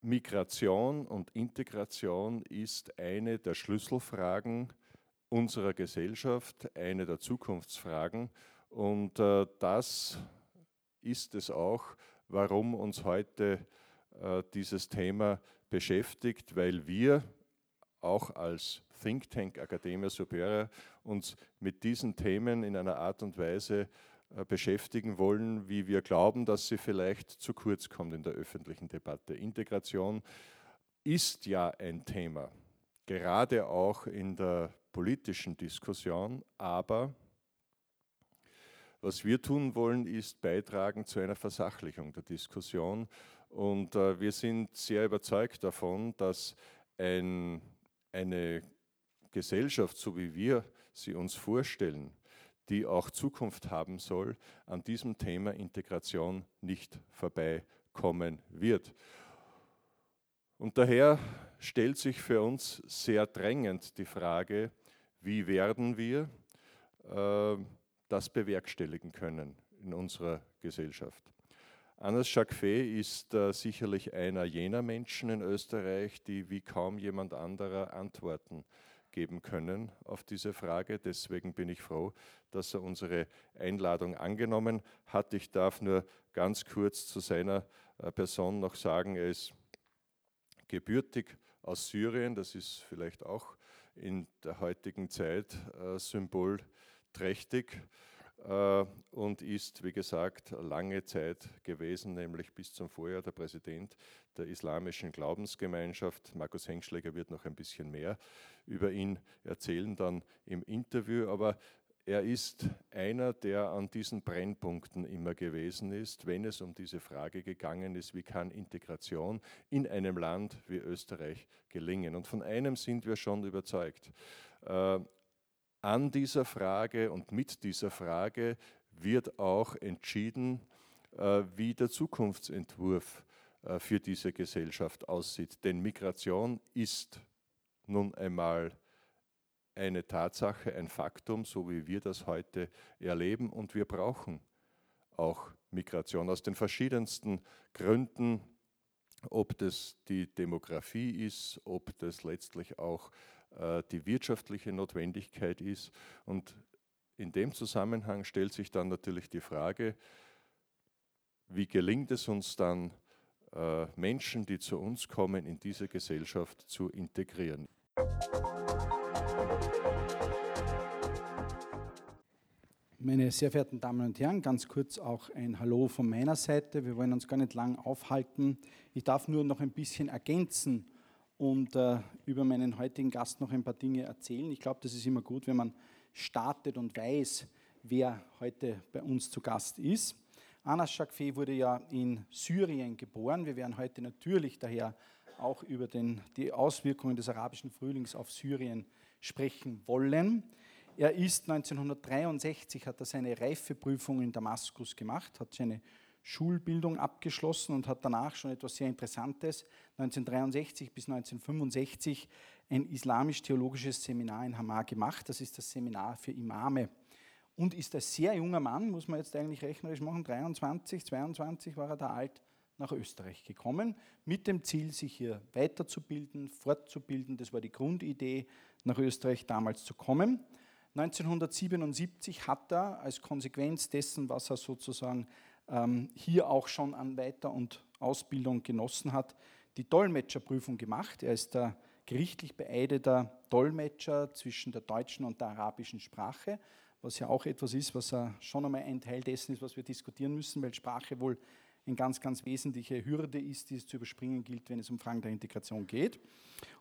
Migration und Integration ist eine der Schlüsselfragen unserer Gesellschaft, eine der Zukunftsfragen. Und äh, das ist es auch, warum uns heute äh, dieses Thema beschäftigt, weil wir auch als Think Tank Academia Superior uns mit diesen Themen in einer Art und Weise beschäftigen wollen, wie wir glauben, dass sie vielleicht zu kurz kommt in der öffentlichen Debatte. Integration ist ja ein Thema, gerade auch in der politischen Diskussion, aber was wir tun wollen, ist beitragen zu einer Versachlichung der Diskussion. Und äh, wir sind sehr überzeugt davon, dass ein, eine Gesellschaft, so wie wir sie uns vorstellen, die auch Zukunft haben soll, an diesem Thema Integration nicht vorbeikommen wird. Und daher stellt sich für uns sehr drängend die Frage, wie werden wir äh, das bewerkstelligen können in unserer Gesellschaft. Anas Jacquet ist äh, sicherlich einer jener Menschen in Österreich, die wie kaum jemand anderer Antworten geben können auf diese Frage. Deswegen bin ich froh, dass er unsere Einladung angenommen hat. Ich darf nur ganz kurz zu seiner äh, Person noch sagen, er ist gebürtig aus Syrien. Das ist vielleicht auch in der heutigen Zeit äh, symbolträchtig und ist, wie gesagt, lange Zeit gewesen, nämlich bis zum Vorjahr der Präsident der islamischen Glaubensgemeinschaft. Markus Hengschläger wird noch ein bisschen mehr über ihn erzählen dann im Interview, aber er ist einer, der an diesen Brennpunkten immer gewesen ist, wenn es um diese Frage gegangen ist, wie kann Integration in einem Land wie Österreich gelingen. Und von einem sind wir schon überzeugt. An dieser Frage und mit dieser Frage wird auch entschieden, äh, wie der Zukunftsentwurf äh, für diese Gesellschaft aussieht. Denn Migration ist nun einmal eine Tatsache, ein Faktum, so wie wir das heute erleben. Und wir brauchen auch Migration aus den verschiedensten Gründen, ob das die Demografie ist, ob das letztlich auch die wirtschaftliche Notwendigkeit ist. Und in dem Zusammenhang stellt sich dann natürlich die Frage, wie gelingt es uns dann, äh, Menschen, die zu uns kommen, in diese Gesellschaft zu integrieren. Meine sehr verehrten Damen und Herren, ganz kurz auch ein Hallo von meiner Seite. Wir wollen uns gar nicht lang aufhalten. Ich darf nur noch ein bisschen ergänzen und äh, über meinen heutigen Gast noch ein paar Dinge erzählen. Ich glaube, das ist immer gut, wenn man startet und weiß, wer heute bei uns zu Gast ist. Anas Shakfe wurde ja in Syrien geboren. Wir werden heute natürlich daher auch über den, die Auswirkungen des arabischen Frühlings auf Syrien sprechen wollen. Er ist 1963, hat er seine Reifeprüfung in Damaskus gemacht, hat seine Schulbildung abgeschlossen und hat danach schon etwas sehr Interessantes, 1963 bis 1965 ein islamisch-theologisches Seminar in Hamar gemacht. Das ist das Seminar für Imame. Und ist ein sehr junger Mann, muss man jetzt eigentlich rechnerisch machen, 23, 22 war er da alt, nach Österreich gekommen, mit dem Ziel, sich hier weiterzubilden, fortzubilden. Das war die Grundidee, nach Österreich damals zu kommen. 1977 hat er als Konsequenz dessen, was er sozusagen hier auch schon an Weiter- und Ausbildung genossen hat, die Dolmetscherprüfung gemacht. Er ist der gerichtlich beeideter Dolmetscher zwischen der deutschen und der arabischen Sprache, was ja auch etwas ist, was schon einmal ein Teil dessen ist, was wir diskutieren müssen, weil Sprache wohl eine ganz, ganz wesentliche Hürde ist, die es zu überspringen gilt, wenn es um Fragen der Integration geht.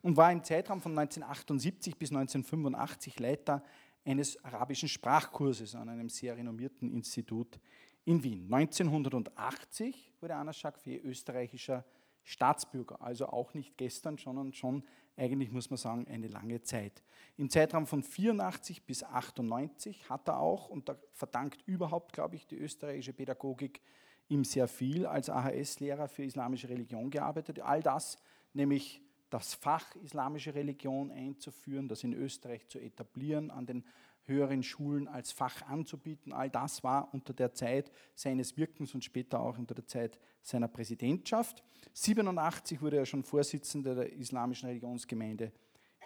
Und war im Zeitraum von 1978 bis 1985 Leiter eines arabischen Sprachkurses an einem sehr renommierten Institut in Wien. 1980 wurde Anas Jacques österreichischer Staatsbürger, also auch nicht gestern, sondern schon eigentlich muss man sagen eine lange Zeit. Im Zeitraum von 84 bis 98 hat er auch, und da verdankt überhaupt, glaube ich, die österreichische Pädagogik ihm sehr viel, als AHS-Lehrer für islamische Religion gearbeitet. All das, nämlich das Fach islamische Religion einzuführen, das in Österreich zu etablieren, an den höheren Schulen als Fach anzubieten. All das war unter der Zeit seines Wirkens und später auch unter der Zeit seiner Präsidentschaft. 87 wurde er schon Vorsitzender der Islamischen Religionsgemeinde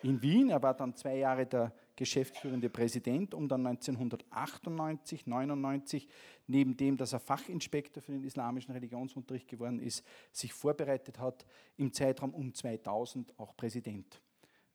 in Wien. Er war dann zwei Jahre der geschäftsführende Präsident, um dann 1998, 99, neben dem, dass er Fachinspektor für den islamischen Religionsunterricht geworden ist, sich vorbereitet hat, im Zeitraum um 2000 auch Präsident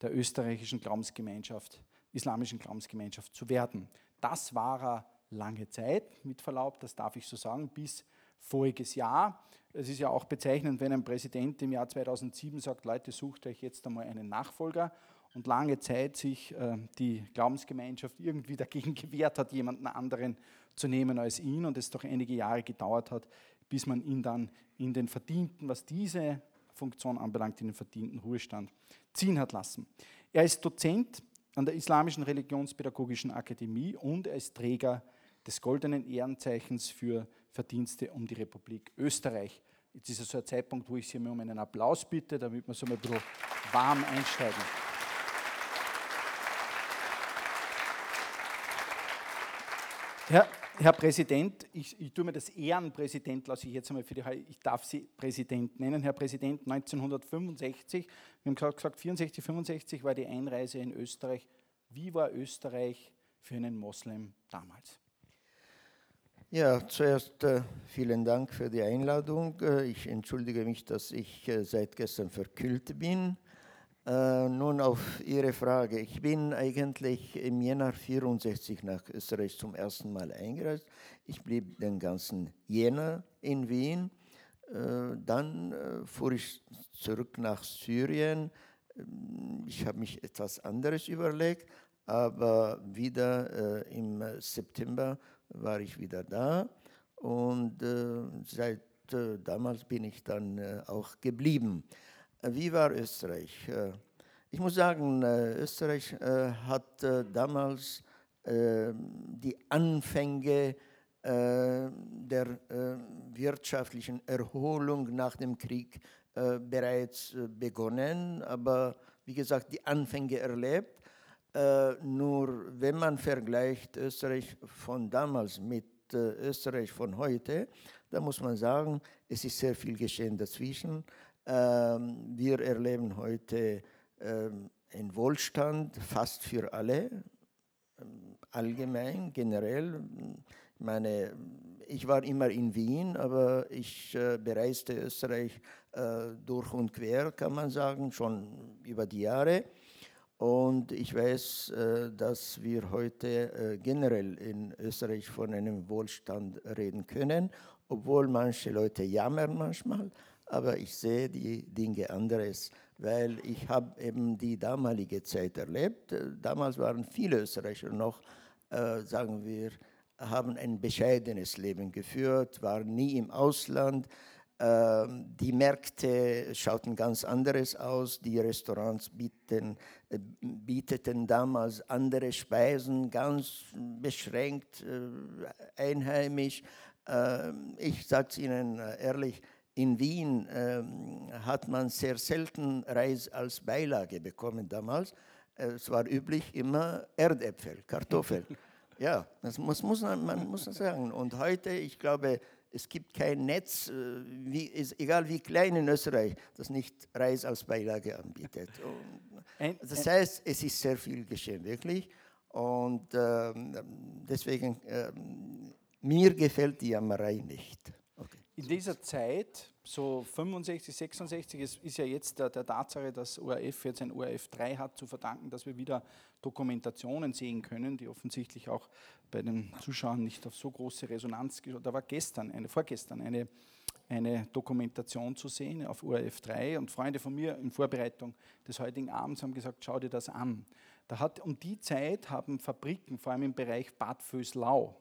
der österreichischen Glaubensgemeinschaft, islamischen Glaubensgemeinschaft zu werden. Das war er lange Zeit, mit Verlaub, das darf ich so sagen, bis voriges Jahr. Es ist ja auch bezeichnend, wenn ein Präsident im Jahr 2007 sagt, Leute, sucht euch jetzt einmal einen Nachfolger und lange Zeit sich äh, die Glaubensgemeinschaft irgendwie dagegen gewehrt hat, jemanden anderen zu nehmen als ihn und es doch einige Jahre gedauert hat, bis man ihn dann in den verdienten, was diese Funktion anbelangt, in den verdienten Ruhestand ziehen hat lassen. Er ist Dozent an der Islamischen Religionspädagogischen Akademie und ist Träger des Goldenen Ehrenzeichens für Verdienste um die Republik Österreich. Jetzt ist es so ein Zeitpunkt, wo ich Sie um einen Applaus bitte, damit wir so ein bisschen warm einsteigen. Herr, Herr Präsident, ich, ich, tue mir das Ehrenpräsident, lasse ich jetzt einmal für die, ich darf Sie Präsident nennen. Herr Präsident, 1965, wir haben gesagt, 64, 65 war die Einreise in Österreich. Wie war Österreich für einen Moslem damals? Ja, zuerst äh, vielen Dank für die Einladung. Äh, ich entschuldige mich, dass ich äh, seit gestern verkühlt bin. Äh, nun auf Ihre Frage. Ich bin eigentlich im Jänner 64 nach Österreich zum ersten Mal eingereist. Ich blieb den ganzen Jänner in Wien. Äh, dann äh, fuhr ich zurück nach Syrien. Ähm, ich habe mich etwas anderes überlegt, aber wieder äh, im September war ich wieder da und äh, seit äh, damals bin ich dann auch geblieben. Wie war Österreich? Äh, ich muss sagen, äh, Österreich äh, hat damals die Anfänge der wirtschaftlichen Erholung nach dem Krieg bereits begonnen, aber wie gesagt, die Anfänge erlebt. Nur wenn man vergleicht Österreich von damals mit Österreich von heute, da muss man sagen, es ist sehr viel geschehen dazwischen. Ähm, wir erleben heute ähm, einen Wohlstand fast für alle, ähm, allgemein, generell. Meine, ich war immer in Wien, aber ich äh, bereiste Österreich äh, durch und quer, kann man sagen, schon über die Jahre. Und ich weiß, äh, dass wir heute generell in Österreich von einem Wohlstand reden können, obwohl manche Leute jammern manchmal aber ich sehe die Dinge anderes, weil ich habe eben die damalige Zeit erlebt. Damals waren viele Österreicher noch, äh, sagen wir, haben ein bescheidenes Leben geführt, waren nie im Ausland. Äh, die Märkte schauten ganz anderes aus. Die Restaurants bieten, äh, bieteten damals andere Speisen, ganz beschränkt, äh, einheimisch. Ähm, ich sage es Ihnen äh, ehrlich, in Wien ähm, hat man sehr selten Reis als Beilage bekommen damals. Es war üblich immer Erdäpfel, Kartoffeln. Ja, das muss, muss man, man muss sagen. Und heute, ich glaube, es gibt kein Netz, äh, wie, ist, egal wie klein in Österreich, das nicht Reis als Beilage anbietet. Und das heißt, es ist sehr viel geschehen, wirklich. Und ähm, deswegen, ähm, mir gefällt die Jammerei nicht in dieser Zeit, so 65, 66, es ist ja jetzt der, der Tatsache, dass ORF jetzt ein ORF 3 hat, zu verdanken, dass wir wieder Dokumentationen sehen können, die offensichtlich auch bei den Zuschauern nicht auf so große Resonanz Da war gestern, eine, vorgestern, eine, eine Dokumentation zu sehen auf ORF 3 und Freunde von mir in Vorbereitung des heutigen Abends haben gesagt, schau dir das an. Da hat, um die Zeit haben Fabriken, vor allem im Bereich Bad Vöslau,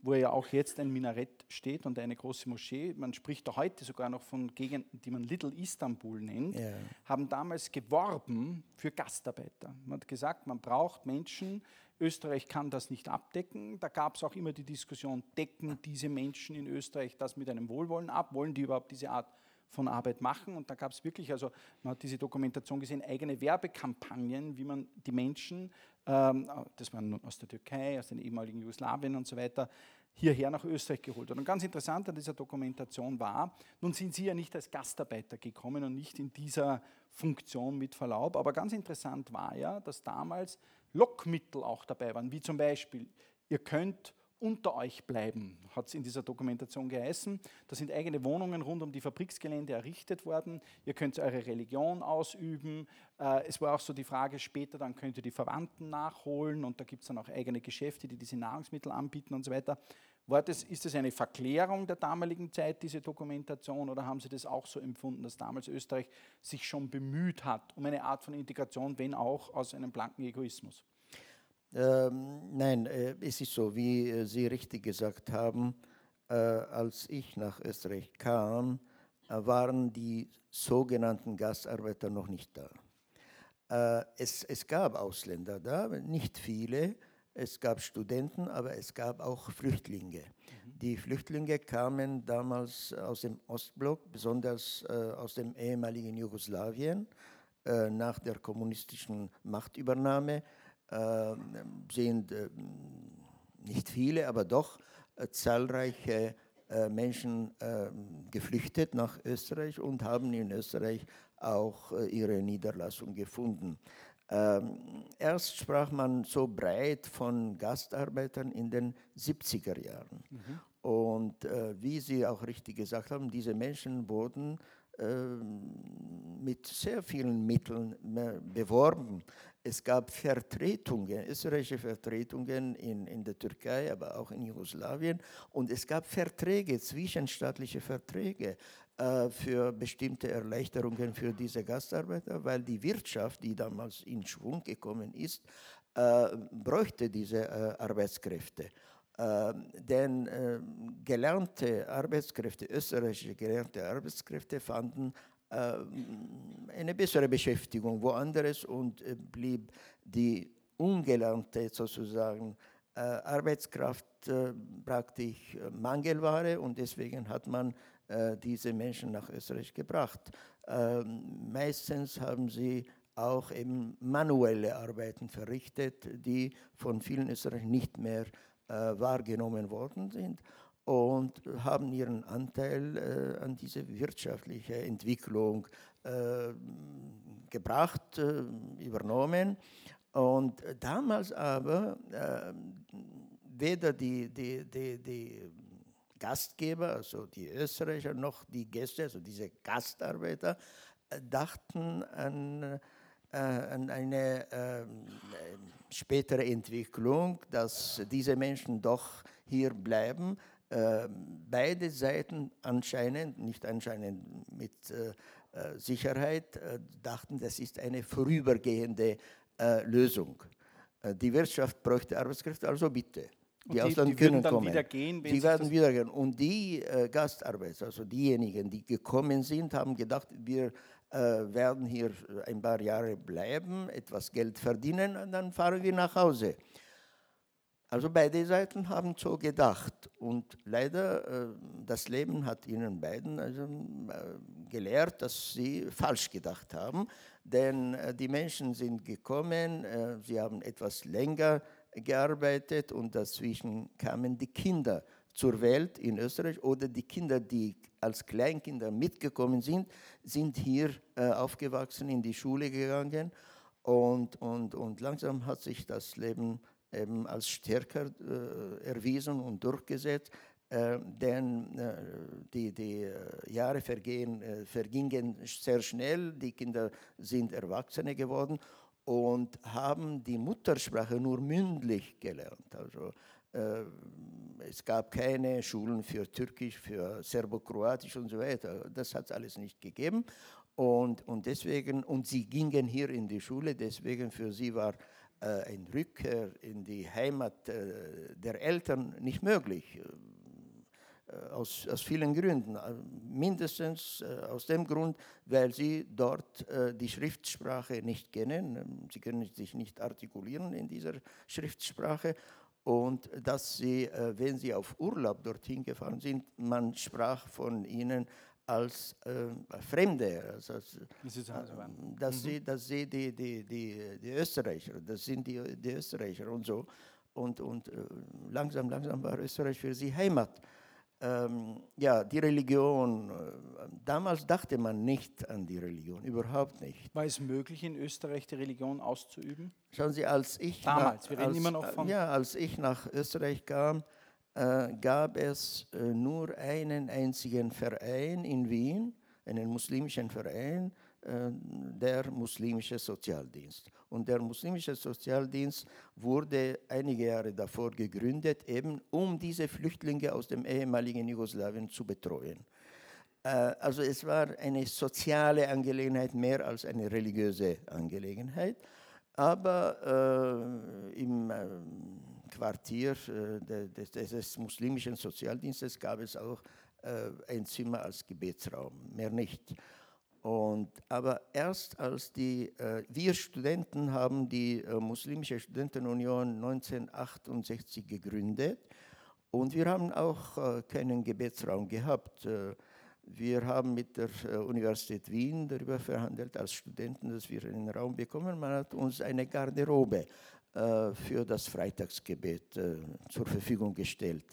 wo ja auch jetzt ein Minarett steht und eine große Moschee, man spricht da heute sogar noch von Gegenden, die man Little Istanbul nennt, ja. haben damals geworben für Gastarbeiter. Man hat gesagt, man braucht Menschen, Österreich kann das nicht abdecken. Da gab es auch immer die Diskussion, decken diese Menschen in Österreich das mit einem Wohlwollen ab? Wollen die überhaupt diese Art von Arbeit machen. Und da gab es wirklich, also man hat diese Dokumentation gesehen, eigene Werbekampagnen, wie man die Menschen, ähm, das waren aus der Türkei, aus den ehemaligen Jugoslawien und so weiter, hierher nach Österreich geholt hat. Und ganz interessant an dieser Dokumentation war, nun sind Sie ja nicht als Gastarbeiter gekommen und nicht in dieser Funktion mit Verlaub, aber ganz interessant war ja, dass damals Lockmittel auch dabei waren, wie zum Beispiel, ihr könnt unter euch bleiben, hat es in dieser Dokumentation geheißen. Da sind eigene Wohnungen rund um die Fabriksgelände errichtet worden. Ihr könnt eure Religion ausüben. Äh, es war auch so die Frage, später dann könnt ihr die Verwandten nachholen und da gibt es dann auch eigene Geschäfte, die diese Nahrungsmittel anbieten und so weiter. War das, ist das eine Verklärung der damaligen Zeit, diese Dokumentation, oder haben Sie das auch so empfunden, dass damals Österreich sich schon bemüht hat um eine Art von Integration, wenn auch aus einem blanken Egoismus? Ähm, nein, äh, es ist so, wie äh, Sie richtig gesagt haben, äh, als ich nach Österreich kam, äh, waren die sogenannten Gastarbeiter noch nicht da. Äh, es, es gab Ausländer da, nicht viele, es gab Studenten, aber es gab auch Flüchtlinge. Mhm. Die Flüchtlinge kamen damals aus dem Ostblock, besonders aus dem ehemaligen Jugoslawien nach der kommunistischen Machtübernahme sind äh, nicht viele, aber doch äh, zahlreiche äh, Menschen ähm, geflüchtet nach Österreich und haben in Österreich auch ihre Niederlassung gefunden. Ähm, erst sprach man so breit von Gastarbeitern in den 70er Jahren. Mhm. Und äh, wie Sie auch richtig gesagt haben, diese Menschen wurden äh, mit sehr vielen Mitteln beworben. Es gab Vertretungen, österreichische Vertretungen in, in der Türkei, aber auch in Jugoslawien. Und es gab Verträge, zwischenstaatliche Verträge äh, für bestimmte Erleichterungen für diese Gastarbeiter, weil die Wirtschaft, die damals in Schwung gekommen ist, äh, bräuchte diese äh, Arbeitskräfte. Äh, denn äh, gelernte Arbeitskräfte, österreichische gelernte Arbeitskräfte fanden eine bessere Beschäftigung woanders und äh, blieb die ungelernte sozusagen äh, Arbeitskraft äh, praktisch Mangelware und deswegen hat man diese Menschen nach Österreich gebracht. Ähm, meistens haben sie auch eben manuelle Arbeiten verrichtet, die von vielen Österreichern nicht mehr wahrgenommen worden sind und haben ihren Anteil äh, an diese wirtschaftliche Entwicklung äh, gebracht, äh, übernommen. Und damals aber äh, weder die, die, die, die Gastgeber, also die Österreicher, noch die Gäste, also diese Gastarbeiter, äh, dachten an, äh, an eine ähm, spätere Entwicklung, dass diese Menschen doch hier bleiben, beide Seiten anscheinend, nicht anscheinend mit äh, äh, Sicherheit, äh, dachten, das ist eine vorübergehende Lösung. die Wirtschaft bräuchte Arbeitskräfte, also bitte. Die, die Ausländer können kommen. Wieder gehen, die werden wieder gehen. Und die äh, Gastarbeiter, also diejenigen, die gekommen sind, haben gedacht, wir äh, werden hier ein paar Jahre bleiben, etwas Geld verdienen und dann fahren wir nach Hause. Also beide Seiten haben so gedacht und leider äh, das Leben hat ihnen beiden also, äh, gelehrt, dass sie falsch gedacht haben, denn äh, die Menschen sind gekommen, äh, sie haben etwas länger gearbeitet und dazwischen kamen die Kinder zur Welt in Österreich oder die Kinder, die als Kleinkinder mitgekommen sind, sind hier aufgewachsen, in die Schule gegangen und, und, und langsam hat sich das Leben eben als stärker äh, erwiesen und durchgesetzt. Äh, denn äh, die, die äh, Jahre vergehen, äh, vergingen sehr schnell, die Kinder sind Erwachsene geworden und haben die Muttersprache nur mündlich gelernt. Also, äh, es gab keine Schulen für Türkisch, für Serbokroatisch und so weiter. Das hat es alles nicht gegeben. Und, und deswegen, und sie gingen hier in die Schule, deswegen für sie war äh, ein Rückkehr in die Heimat äh, der Eltern nicht möglich. Äh, aus, aus vielen Gründen. Mindestens aus dem Grund, weil sie dort die Schriftsprache nicht kennen. Sie können sich nicht artikulieren in dieser Schriftsprache. Und dass sie, wenn sie auf Urlaub dorthin gefahren sind, man sprach von ihnen als äh, Fremde, also als, äh, dass, mhm. sie, dass sie die, die, die, die Österreicher, das sind die, die Österreicher und so. Und, und äh, langsam, langsam war Österreich für sie Heimat. Ähm, ja, die Religion, äh, damals dachte man nicht an die Religion, überhaupt nicht. War es möglich, in Österreich die Religion auszuüben? Schauen Sie, als ich, damals, nach, wir reden als, immer noch von. Ja, als ich nach Österreich kam, äh, gab es äh, nur einen einzigen Verein in Wien, einen muslimischen Verein, äh, der muslimische Sozialdienst. Und der muslimische Sozialdienst wurde einige Jahre davor gegründet, eben um diese Flüchtlinge aus dem ehemaligen Jugoslawien zu betreuen. Äh, also es war eine soziale Angelegenheit mehr als eine religiöse Angelegenheit. Aber äh, im Quartier äh, des, des, muslimischen Sozialdienstes gab es auch äh, ein Zimmer als Gebetsraum, mehr nicht. Und, aber erst als die, äh, wir Studenten haben die äh, Muslimische Studentenunion 1968 gegründet und wir haben auch äh, keinen Gebetsraum gehabt. Äh, wir haben mit der Universität Wien darüber verhandelt als Studenten, dass wir einen Raum bekommen. Man hat uns eine Garderobe für das Freitagsgebet äh, zur Verfügung gestellt.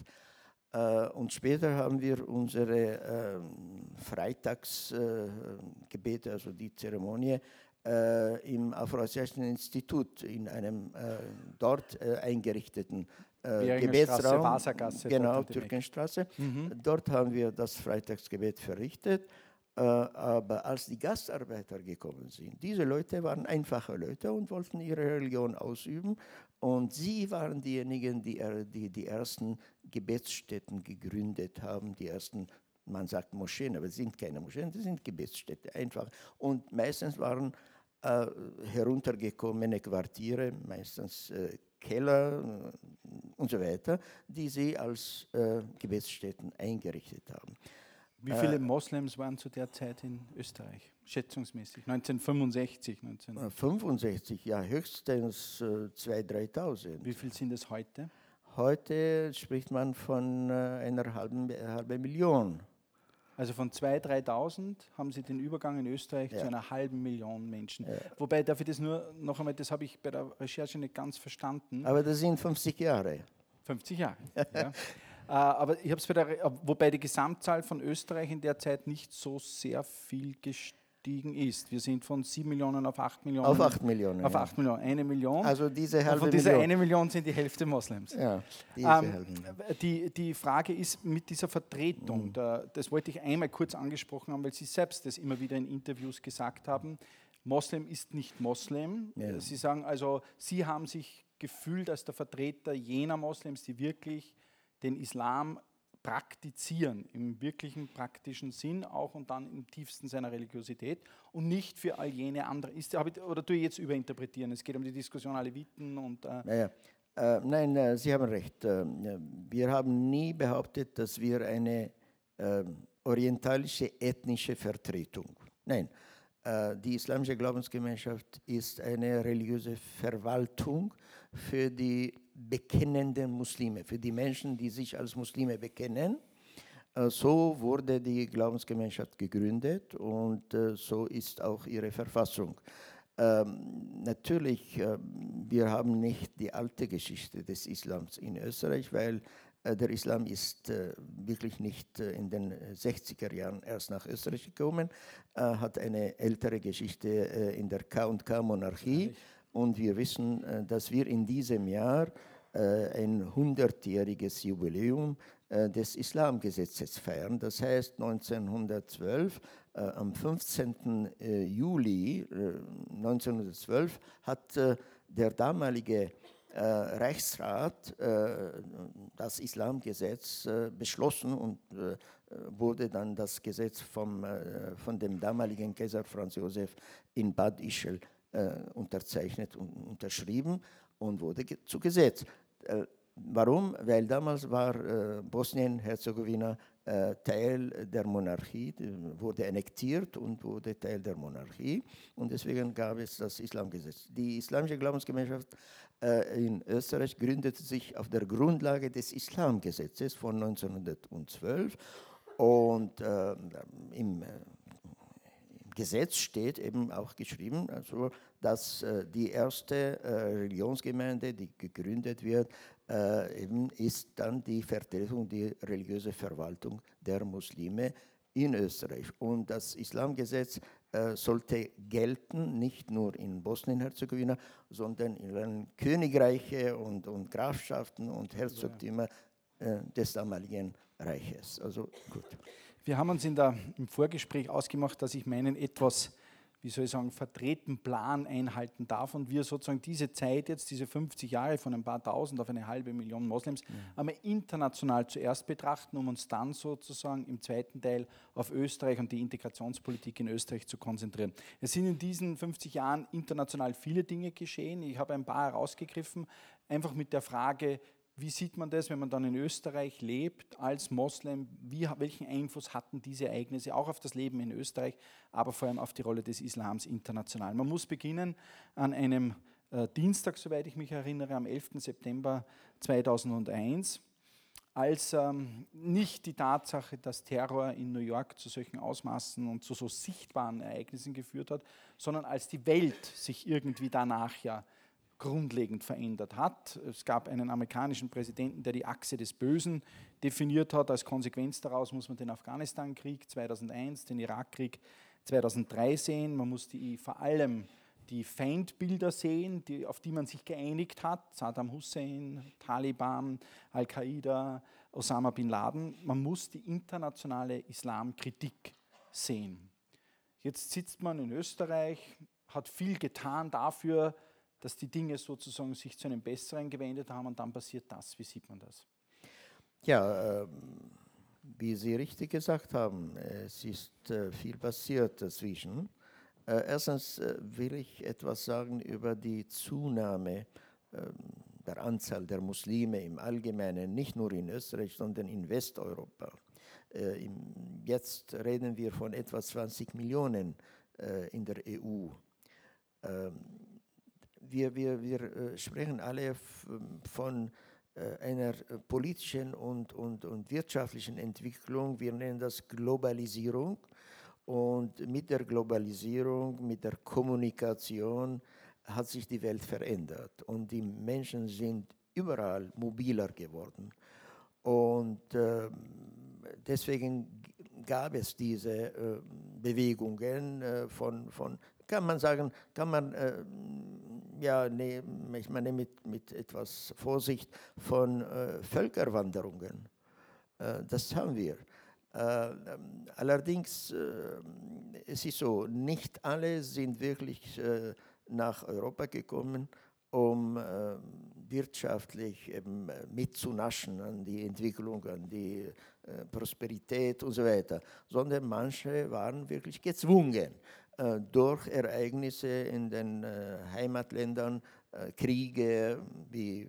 Und später haben wir unsere ähm, Freitagsgebete, also die Zeremonie, im Afroasiatischen Institut in einem dort eingerichteten Gebetsraum. Wassergasse, genau, Türkenstraße. Mhm. Dort haben wir das Freitagsgebet verrichtet. Äh, aber als die Gastarbeiter gekommen sind, diese Leute waren einfache Leute und wollten ihre Religion ausüben. Und sie waren diejenigen, die die, die ersten Gebetsstätten gegründet haben, die ersten man sagt Moscheen, aber es sind keine Moscheen, das sind Gebetsstätte einfach. Und meistens waren äh, heruntergekommene Quartiere, meistens äh, Keller äh, und so weiter, die sie als äh, Gebetsstätten eingerichtet haben. Wie viele äh, Moslems waren zu der Zeit in Österreich, schätzungsmäßig? 1965? 1965, ja, höchstens äh, 2.000, 3.000. Wie viel sind es heute? Heute spricht man von äh, einer halben, halben Million. Also von 2.000, 3.000 haben Sie den Übergang in Österreich ja. zu einer halben Million Menschen. Ja. Wobei, darf ich das nur noch einmal, das habe ich bei der Recherche nicht ganz verstanden. Aber das sind 50 Jahre. 50 Jahre, ja. Äh, aber ich habe es bei der, äh, wobei die Gesamtzahl von Österreich in der Zeit nicht so sehr viel gestiegen ist. Wir sind von 7 Millionen auf 8 Millionen. Auf 8 Millionen. Auf 8 ja. Millionen, eine Million. Also diese halbe Und von dieser Million. eine Million sind die Hälfte Moslems. Ja, diese ähm, die, die Frage ist mit dieser Vertretung, mhm. da, das wollte ich einmal kurz angesprochen haben, weil Sie selbst das immer wieder in Interviews gesagt haben. Moslem ist nicht Moslem. Ja. Sie sagen also, Sie haben sich gefühlt als der Vertreter jener Moslems, die wirklich den Islam praktizieren, im wirklichen praktischen Sinn auch und dann im tiefsten seiner Religiosität und nicht für all jene anderen. Ist, ich, oder tue ich jetzt überinterpretieren? Es geht um die Diskussion Aleviten und. Äh naja. Äh, nein, äh, Sie haben recht. Äh, wir haben nie behauptet, dass wir eine ähm, orientalische ethnische Vertretung. Nein, äh, die islamische Glaubensgemeinschaft ist eine religiöse Verwaltung für die bekennenden Muslime, für die Menschen, die sich als Muslime bekennen. Äh, so wurde die Glaubensgemeinschaft gegründet und äh, so ist auch ihre Verfassung. Ähm, natürlich, äh, wir haben nicht die alte Geschichte des Islams in Österreich, weil äh, der Islam ist äh, wirklich nicht äh, in den 60er Jahren erst nach Österreich gekommen, hat eine ältere Geschichte in der K&K-Monarchie. Und wir wissen, äh, dass wir in diesem Jahr äh, ein hundertjähriges Jubiläum äh, des Islamgesetzes feiern. Das heißt, 1912, am 15. Juli 1912, hat der damalige Reichsrat das Islamgesetz beschlossen und wurde dann das Gesetz vom, von dem damaligen Kaiser Franz Josef in Bad Ischl äh, unterzeichnet und unterschrieben und wurde ge zu Gesetz. Äh, warum? Weil damals war äh, Bosnien-Herzegowina äh, Teil der Monarchie, wurde annektiert und wurde Teil der Monarchie und deswegen gab es das Islamgesetz. Die islamische Glaubensgemeinschaft äh, in Österreich gründete sich auf der Grundlage des Islamgesetzes von 1912 Und äh, im, äh, im, Gesetz steht eben auch geschrieben, also, dass äh, die erste äh, Religionsgemeinde, die gegründet wird, äh, eben ist dann die Vertretung, die religiöse Verwaltung der Muslime in Österreich. Und das Islamgesetz äh, sollte gelten, nicht nur in Bosnien-Herzegowina, sondern in allen Königreiche und, und Grafschaften und Herzogtümer äh, des damaligen Reiches. Also gut. Wir haben uns in der, im Vorgespräch ausgemacht, dass ich meinen etwas wie soll ich sagen, vertreten Plan einhalten darf und wir sozusagen diese Zeit jetzt, diese 50 Jahre von ein paar tausend auf eine halbe Million Moslems, mhm. einmal international zuerst betrachten, um uns dann sozusagen im zweiten Teil auf Österreich und die Integrationspolitik in Österreich zu konzentrieren. Es sind in diesen 50 Jahren international viele Dinge geschehen. Ich habe ein paar herausgegriffen, einfach mit der Frage, wie sieht man das, wenn man dann in Österreich lebt als Moslem? Wie, welchen Einfluss hatten diese Ereignisse auch auf das Leben in Österreich, aber vor allem auf die Rolle des Islams international? Man muss beginnen an einem äh, Dienstag, soweit ich mich erinnere, am 11. September 2001, als ähm, nicht die Tatsache, dass Terror in New York zu solchen Ausmaßen und zu so sichtbaren Ereignissen geführt hat, sondern als die Welt sich irgendwie danach ja grundlegend verändert hat. Es gab einen amerikanischen Präsidenten, der die Achse des Bösen definiert hat. Als Konsequenz daraus muss man den Afghanistan-Krieg 2001, den Irak-Krieg 2003 sehen. Man muss die, vor allem die Feindbilder sehen, die, auf die man sich geeinigt hat. Saddam Hussein, Taliban, Al-Qaida, Osama bin Laden. Man muss die internationale Islamkritik sehen. Jetzt sitzt man in Österreich, hat viel getan dafür, dass die Dinge sozusagen sich zu einem Besseren gewendet haben und dann passiert das. Wie sieht man das? Ja, äh, wie Sie richtig gesagt haben, es ist äh, viel passiert dazwischen. Äh, erstens äh, will ich etwas sagen über die Zunahme ähm, der Anzahl der Muslime im Allgemeinen, nicht nur in Österreich, sondern in Westeuropa. Jetzt reden wir von etwa 20 Millionen in der EU. Wir, wir, wir äh, sprechen alle von äh, einer äh, politischen und, und, und wirtschaftlichen Entwicklung. Wir nennen das Globalisierung. Und mit der Globalisierung, mit der Kommunikation hat sich die Welt verändert. Und die Menschen sind überall mobiler geworden. Und äh, deswegen gab es diese äh, Bewegungen äh, von, von, kann man sagen, kann man ja, nee, ich meine mit, mit etwas Vorsicht von äh, Völkerwanderungen. Äh, das haben wir. Äh, allerdings, äh, es ist so, nicht alle sind wirklich äh, nach Europa gekommen, um äh, wirtschaftlich eben mitzunaschen an die Entwicklung, an die Prosperität und so weiter, sondern manche waren wirklich gezwungen äh, durch Ereignisse in den äh, Heimatländern, äh, Kriege wie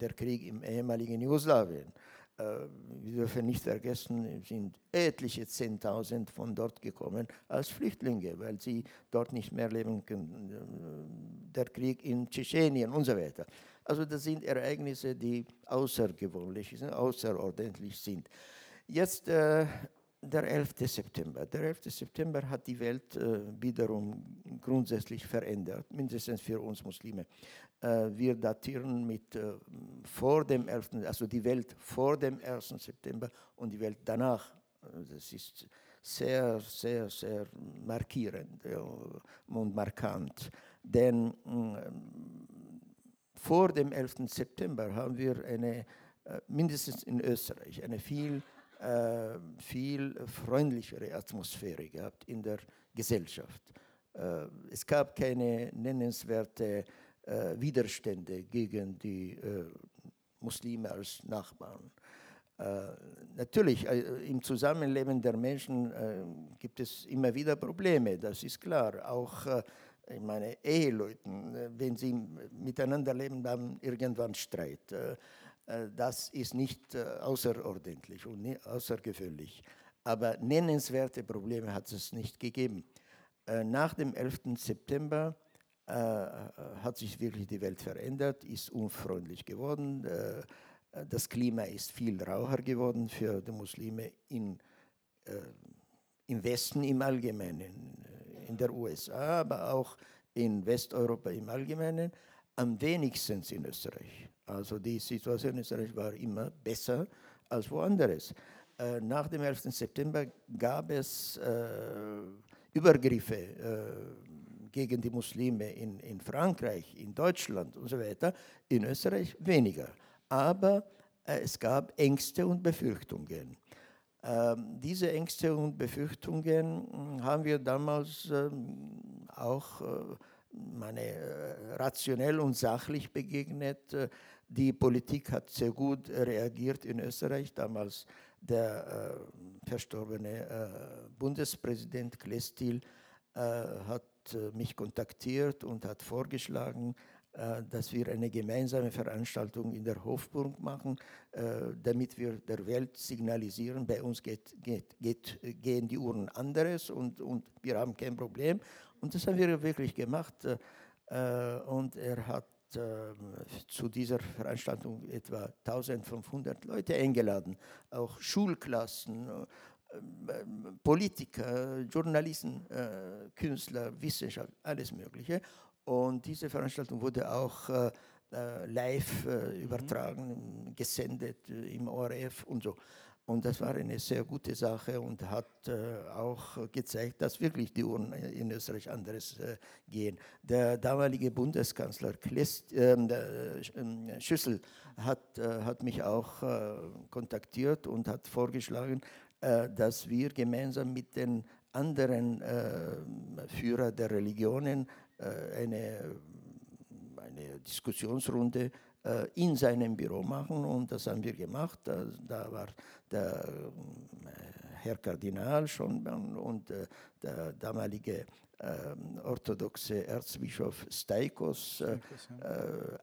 der Krieg im ehemaligen Jugoslawien. Wir dürfen nicht vergessen, es sind etliche Zehntausend von dort gekommen als Flüchtlinge, weil sie dort nicht mehr leben können. Der Krieg in Tschetschenien und so weiter. Also das sind Ereignisse, die außergewöhnlich sind, außerordentlich sind. Jetzt äh, der 11. September. Der 11. September hat die Welt äh, wiederum grundsätzlich verändert, mindestens für uns Muslime. Äh, wir datieren mit äh, vor dem 11., also die Welt vor dem 1. September und die Welt danach. Das ist sehr, sehr, sehr markierend und markant. Denn äh, vor dem 11. September haben wir eine, äh, mindestens in Österreich, eine viel äh, viel freundlichere Atmosphäre gehabt in der Gesellschaft. Äh, es gab keine nennenswerte äh, Widerstände gegen die äh, Muslime als Nachbarn. Äh, natürlich, äh, im Zusammenleben der Menschen gibt es immer wieder Probleme, das ist klar. Auch ich meine, Eheleuten, wenn sie miteinander leben, haben irgendwann Streit. Äh, das ist nicht äh, außerordentlich und außergewöhnlich. Aber nennenswerte Probleme hat es nicht gegeben. Äh, nach dem 11. September hat sich wirklich die Welt verändert, ist unfreundlich geworden. Das Klima ist viel raucher geworden für die Muslime in im Westen im Allgemeinen, in der USA, aber auch in Westeuropa im Allgemeinen, am wenigsten in Österreich. Also die Situation in Österreich war immer besser als woanders. Äh, nach dem 11. September gab es äh, Übergriffe äh, gegen die Muslime in, in Frankreich, in Deutschland und so weiter, in Österreich weniger. Aber äh, es gab Ängste und Befürchtungen. Ähm, diese Ängste und Befürchtungen haben wir damals ähm, auch äh, meine, äh, rationell und sachlich begegnet. Äh, die Politik hat sehr gut reagiert in Österreich. Damals der äh, verstorbene äh, Bundespräsident Klestil äh, hat mich kontaktiert und hat vorgeschlagen, dass wir eine gemeinsame Veranstaltung in der Hofburg machen, damit wir der Welt signalisieren, bei uns geht, geht, geht, gehen die Uhren anderes und, und wir haben kein Problem. Und das haben wir wirklich gemacht. Äh, und er hat zu dieser Veranstaltung etwa 1500 Leute eingeladen, auch Schulklassen, Politiker, Journalisten, Künstler, Wissenschaft, alles Mögliche. Und diese Veranstaltung wurde auch äh, äh live äh, übertragen, gesendet äh, im ORF und so. Und das war eine sehr gute Sache und hat äh, auch gezeigt, dass wirklich die Uhren in Österreich anderes äh, gehen. Der damalige Bundeskanzler Klest, ähm, ähm, Schüssel hat, hat mich auch kontaktiert und hat vorgeschlagen, dass wir gemeinsam mit den anderen Führern der Religionen äh, eine, eine Diskussionsrunde äh, in seinem Büro machen und das haben wir gemacht. Da, war der äh, Herr Kardinal schon und der damalige orthodoxe Erzbischof Steikos,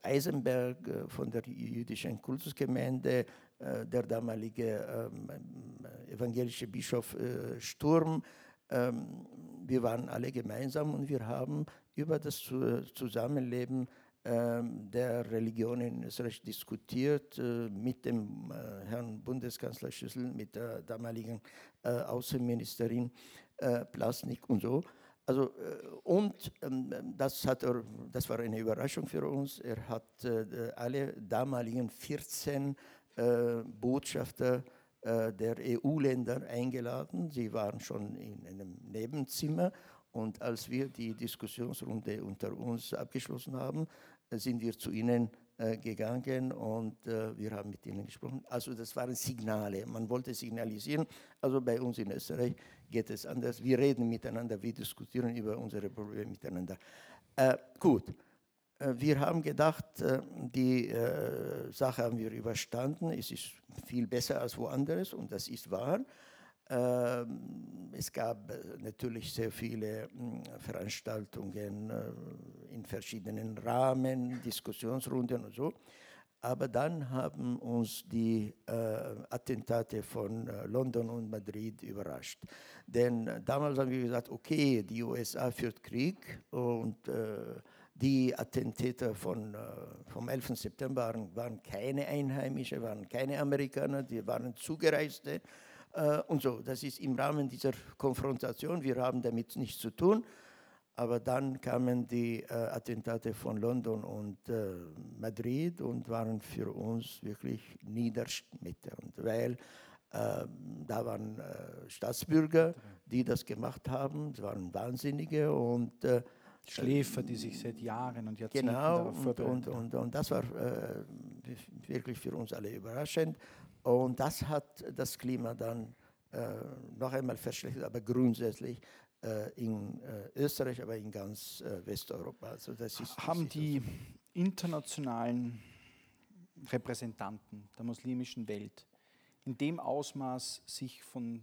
Eisenberg von der jüdischen Kultusgemeinde, der damalige ähm, evangelische Bischof Sturm. Ähm, wir waren alle gemeinsam und wir haben über das Zusammenleben ähm, der Religion in Österreich diskutiert äh, mit dem äh, Herrn Bundeskanzler Schüssel, mit der damaligen äh, Außenministerin Plasnik und so. Also, und ähm, das, hat er, das war eine Überraschung für uns. Er hat alle damaligen 14 Botschafter der EU-Länder eingeladen. Sie waren schon in einem Nebenzimmer und als wir die Diskussionsrunde unter uns abgeschlossen haben, sind wir zu ihnen äh, gegangen und äh, wir haben mit ihnen gesprochen. Also das waren Signale. Man wollte signalisieren, also bei uns in Österreich geht es anders. Wir reden miteinander, wir diskutieren über unsere Probleme miteinander. Äh, gut, äh, wir haben gedacht, die Sache haben wir überstanden. Es ist viel besser als woanders und das ist wahr. Ähm, es gab äh, natürlich sehr viele hm, Veranstaltungen äh, in verschiedenen Rahmen, Diskussionsrunden und so. Aber dann haben uns die äh, Attentate von äh, London und Madrid überrascht. Denn äh, damals haben wir gesagt, okay, die USA führt Krieg und die Attentäter von, vom 11. September waren, waren keine Einheimische, waren keine Amerikaner, die waren Zugereiste äh, und so. Das ist im Rahmen dieser Konfrontation. Wir haben damit nichts zu tun. Aber dann kamen die äh, Attentate von London und äh, Madrid und waren für uns wirklich niederschmetternd, weil äh, da waren äh, Staatsbürger, die das gemacht haben, es waren Wahnsinnige und äh, Schläfer, die sich seit Jahren und Jahrzehnten genau, vorbereiten. Und, und, und, das war äh, wirklich für uns alle überraschend. Und das hat das Klima dann äh, noch einmal verschlechtert, aber grundsätzlich äh, in äh, Österreich, aber in ganz äh, Westeuropa. Also das ist Haben die internationalen Repräsentanten der muslimischen Welt in dem Ausmaß sich von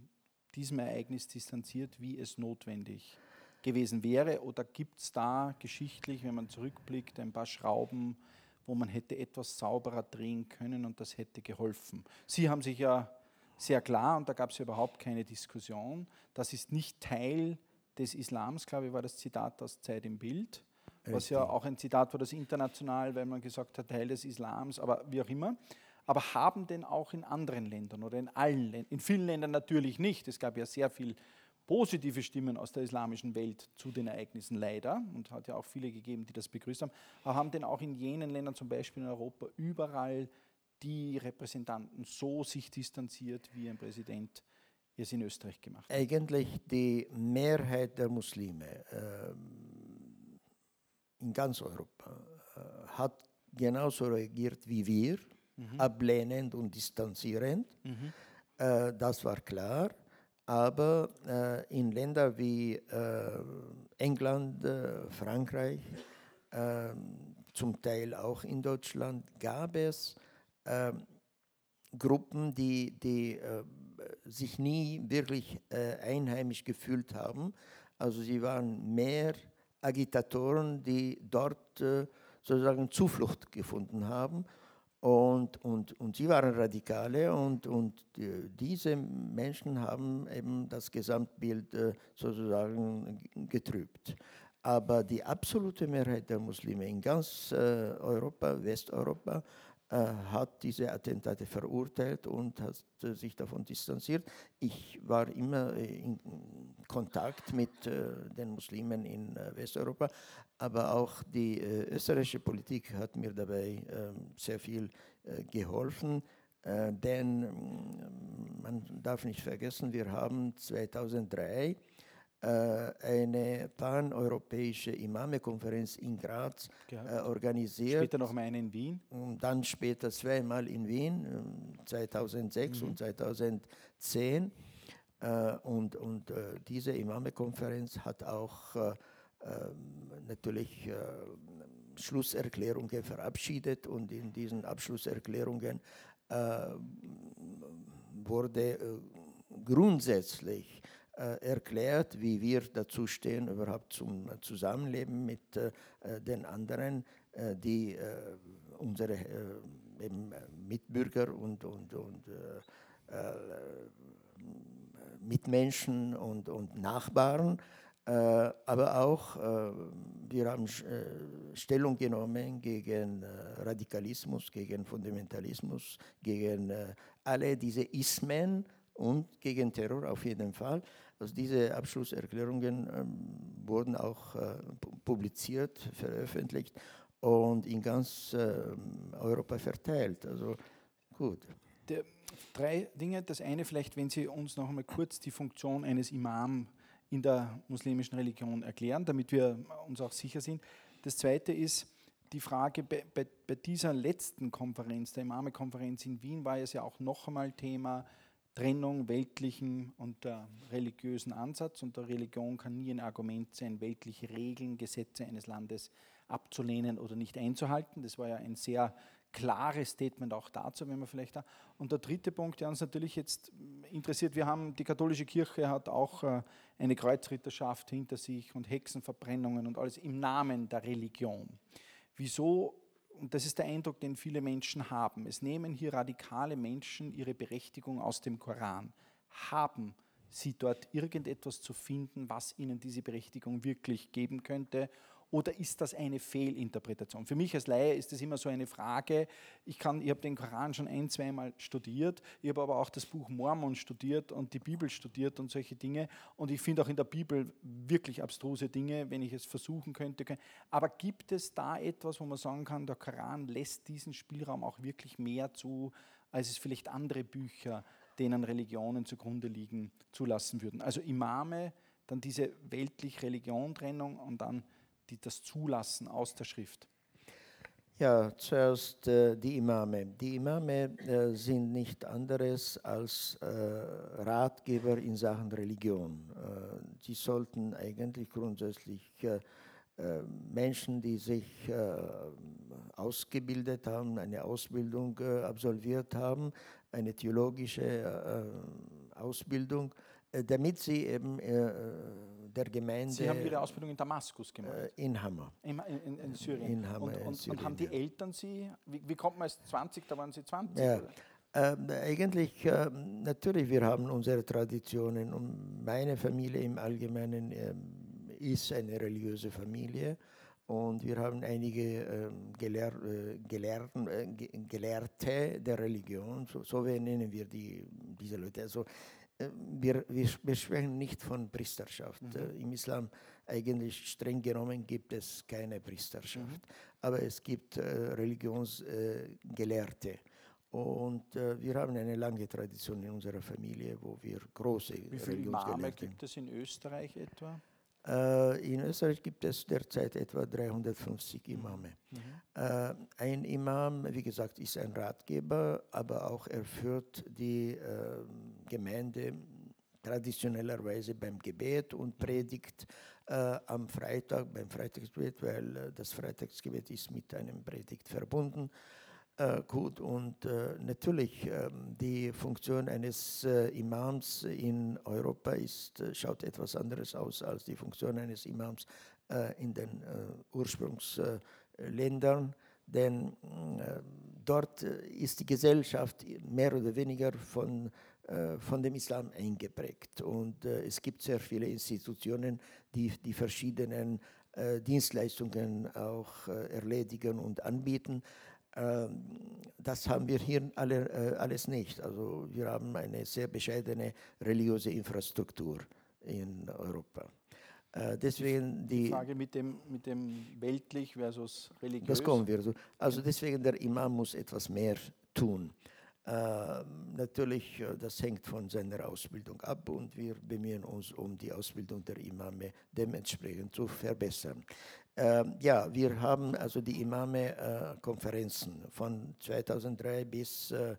diesem Ereignis distanziert, wie es notwendig gewesen wäre? Oder gibt es da geschichtlich, wenn man zurückblickt, ein paar Schrauben, wo man hätte etwas sauberer drehen können und das hätte geholfen. Sie haben sich ja sehr klar, und da gab es ja überhaupt keine Diskussion, das ist nicht Teil des Islams, glaube ich, war das Zitat aus Zeit im Bild, was ja auch ein Zitat war, das international, weil man gesagt hat, Teil des Islams, aber wie auch immer. aber haben denn auch in anderen Ländern oder in allen Ländern, in vielen Ländern natürlich nicht, es gab ja sehr viel positive Stimmen aus der islamischen Welt zu den Ereignissen leider und hat ja auch viele gegeben, die das begrüßt haben, aber haben denn auch in jenen Ländern, zum Beispiel in Europa, überall die Repräsentanten so sich distanziert, wie ein Präsident es in Österreich gemacht hat? Eigentlich die Mehrheit der Muslime äh, in ganz Europa äh, hat genauso reagiert wie wir, mhm. ablehnend und distanzierend. Mhm. Äh, das war klar. Aber äh, in Ländern wie äh, England, äh, Frankreich, ähm, zum Teil auch in Deutschland, gab es ähm, Gruppen, die, die äh, sich nie wirklich äh, einheimisch gefühlt haben. Also sie waren mehr Agitatoren, die dort äh, sozusagen Zuflucht gefunden haben. Und, und, und sie waren Radikale und, und die, diese Menschen haben eben das Gesamtbild äh, sozusagen getrübt. Aber die absolute Mehrheit der Muslime in ganz äh, Europa, Westeuropa, äh, hat diese Attentate verurteilt und hat äh, sich davon distanziert. Ich war immer äh, in Kontakt mit den Muslimen in Westeuropa, aber auch die österreichische Politik hat mir dabei ähm, sehr viel geholfen. denn mm, man darf nicht vergessen, wir haben 2003 äh, eine paneuropäische Imame-Konferenz in Graz äh, organisiert. Später noch mal eine in Wien. Und dann später zweimal in Wien, 2006 ähm, mhm. und 2010. Äh, und und äh, diese Imame-Konferenz hat auch äh, ähm, natürlich äh, Schlusserklärungen verabschiedet und in diesen Abschlusserklärungen wurde grundsätzlich äh, erklärt, wie wir dazu stehen, überhaupt zum Zusammenleben mit äh, den anderen, äh, die unsere Mitbürger und, und, und Mitmenschen und, und Nachbarn, aber auch wir haben Stellung genommen gegen Radikalismus, gegen Fundamentalismus, gegen alle diese Ismen und gegen Terror auf jeden Fall. Also diese Abschlusserklärungen ähm, wurden auch äh, publiziert, veröffentlicht und in ganz äh, Europa verteilt. Also gut. Der, drei Dinge. Das eine vielleicht, wenn Sie uns noch einmal kurz die Funktion eines Imam in der muslimischen Religion erklären, damit wir uns auch sicher sind. Das zweite ist, die Frage bei, bei, bei dieser letzten Konferenz, der Imame-Konferenz in Wien, war es ja auch noch einmal Thema, Trennung weltlichen und der religiösen Ansatz. Und der Religion kann nie ein Argument sein, weltliche Regeln, Gesetze eines Landes abzulehnen oder nicht einzuhalten. Das war ja ein sehr klares Statement auch dazu, wenn man vielleicht da. Und der dritte Punkt, der uns natürlich jetzt interessiert, wir haben, die katholische Kirche hat auch äh, eine Kreuzritterschaft hinter sich und Hexenverbrennungen und alles im Namen der Religion. Wieso und das ist der Eindruck, den viele Menschen haben, es nehmen hier radikale Menschen ihre Berechtigung aus dem Koran. Haben sie dort irgendetwas zu finden, was ihnen diese Berechtigung wirklich geben könnte? Oder ist das eine Fehlinterpretation? Für mich als Laie ist das immer so eine Frage. Ich, ich habe den Koran schon ein, zweimal studiert. Ich habe aber auch das Buch Mormon studiert und die Bibel studiert und solche Dinge. Und ich finde auch in der Bibel wirklich abstruse Dinge, wenn ich es versuchen könnte. Aber gibt es da etwas, wo man sagen kann, der Koran lässt diesen Spielraum auch wirklich mehr zu, als es vielleicht andere Bücher, denen Religionen zugrunde liegen, zulassen würden? Also Imame, dann diese weltlich-Religion-Trennung und dann die das zulassen aus der Schrift? Ja, zuerst äh, die Imame. Die Imame äh, sind nicht anderes als äh, Ratgeber in Sachen Religion. Äh, sie sollten eigentlich grundsätzlich äh, äh, Menschen, die sich ausgebildet haben, eine Ausbildung absolviert haben, eine theologische Ausbildung, damit sie eben der Gemeinde. Sie haben Ihre Ausbildung in Damaskus gemacht? Äh, in Hammer. In, in, in Syrien. In Hammer, und, und, Syrien, und haben die Eltern Sie, wie, wie kommt man als 20, da waren Sie 20? Ja. Ähm, eigentlich, äh, natürlich, wir haben unsere Traditionen und meine Familie im Allgemeinen äh, ist eine religiöse Familie und wir haben einige ähm, Gelehr äh, Gelehrten, äh, Gelehrte der Religion, so, so nennen wir die, diese Leute. Also, wir, wir, wir, sprechen nicht von Priesterschaft. Mhm. Äh, Im Islam eigentlich streng genommen gibt es keine Priesterschaft, mhm. aber es gibt äh, Religionsgelehrte. Und äh, wir haben eine lange Tradition in unserer Familie, wo wir große Wie viele Imame gibt es in Österreich etwa? Äh, in Österreich gibt es derzeit etwa 350 Imame. Mhm. Äh, ein Imam, wie gesagt, ist ein Ratgeber, aber auch er führt die äh, Gemeinde traditionellerweise beim Gebet und mhm. predigt äh, am Freitag, beim Freitagsgebet, weil äh, das Freitagsgebet ist mit einem Predigt verbunden. Äh, gut, und äh, natürlich äh, die Funktion eines äh, Imams in Europa ist, äh, schaut etwas anderes aus als die Funktion eines Imams äh, in den Ursprungsländern, denn dort ist die Gesellschaft mehr oder weniger von, von dem Islam eingeprägt. Und es gibt sehr viele Institutionen, die die verschiedenen Dienstleistungen auch erledigen und anbieten. Ähm, das haben wir hier alle, äh, alles nicht. Also wir haben eine sehr bescheidene religiöse Infrastruktur in Europa. Äh, deswegen die, die, Frage mit dem, mit dem weltlich versus religiös. Das kommen wir so. Also deswegen der Imam muss etwas mehr tun. Äh, natürlich, das hängt von seiner Ausbildung ab und wir bemühen uns, um die Ausbildung der Imame dementsprechend zu verbessern. Äh, ja, wir haben also die Imame-Konferenzen äh, von 2003 bis äh,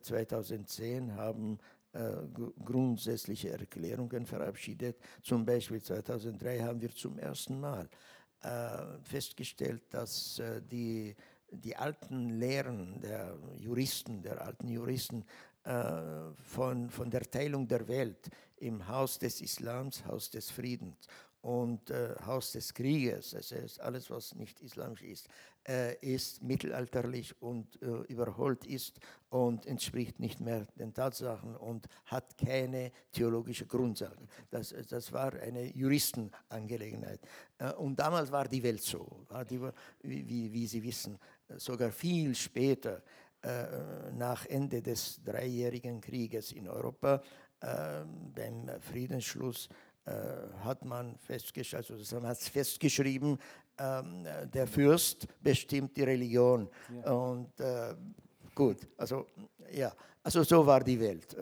2010 äh, haben grundsätzliche Erklärungen verabschiedet. Zum Beispiel 2003 haben wir zum ersten Mal festgestellt, dass die die alten Lehren der Juristen, der alten Juristen äh, von, von der Teilung der Welt im Haus des Islams, Haus des Friedens und äh, Haus des Krieges, das heißt alles, was nicht islamisch ist, äh, ist mittelalterlich und äh, überholt ist und entspricht nicht mehr den Tatsachen und hat keine theologische Grundlage. Das, das war eine Juristenangelegenheit. Äh, und damals war die Welt so, die, wie, wie Sie wissen, sogar viel später, äh, nach Ende des Dreijährigen Krieges in Europa, äh, beim Friedensschluss, hat man festgestellt, also man festgeschrieben, ähm, der Fürst bestimmt die Religion. Ja. Und äh, gut, also ja, also so war die Welt.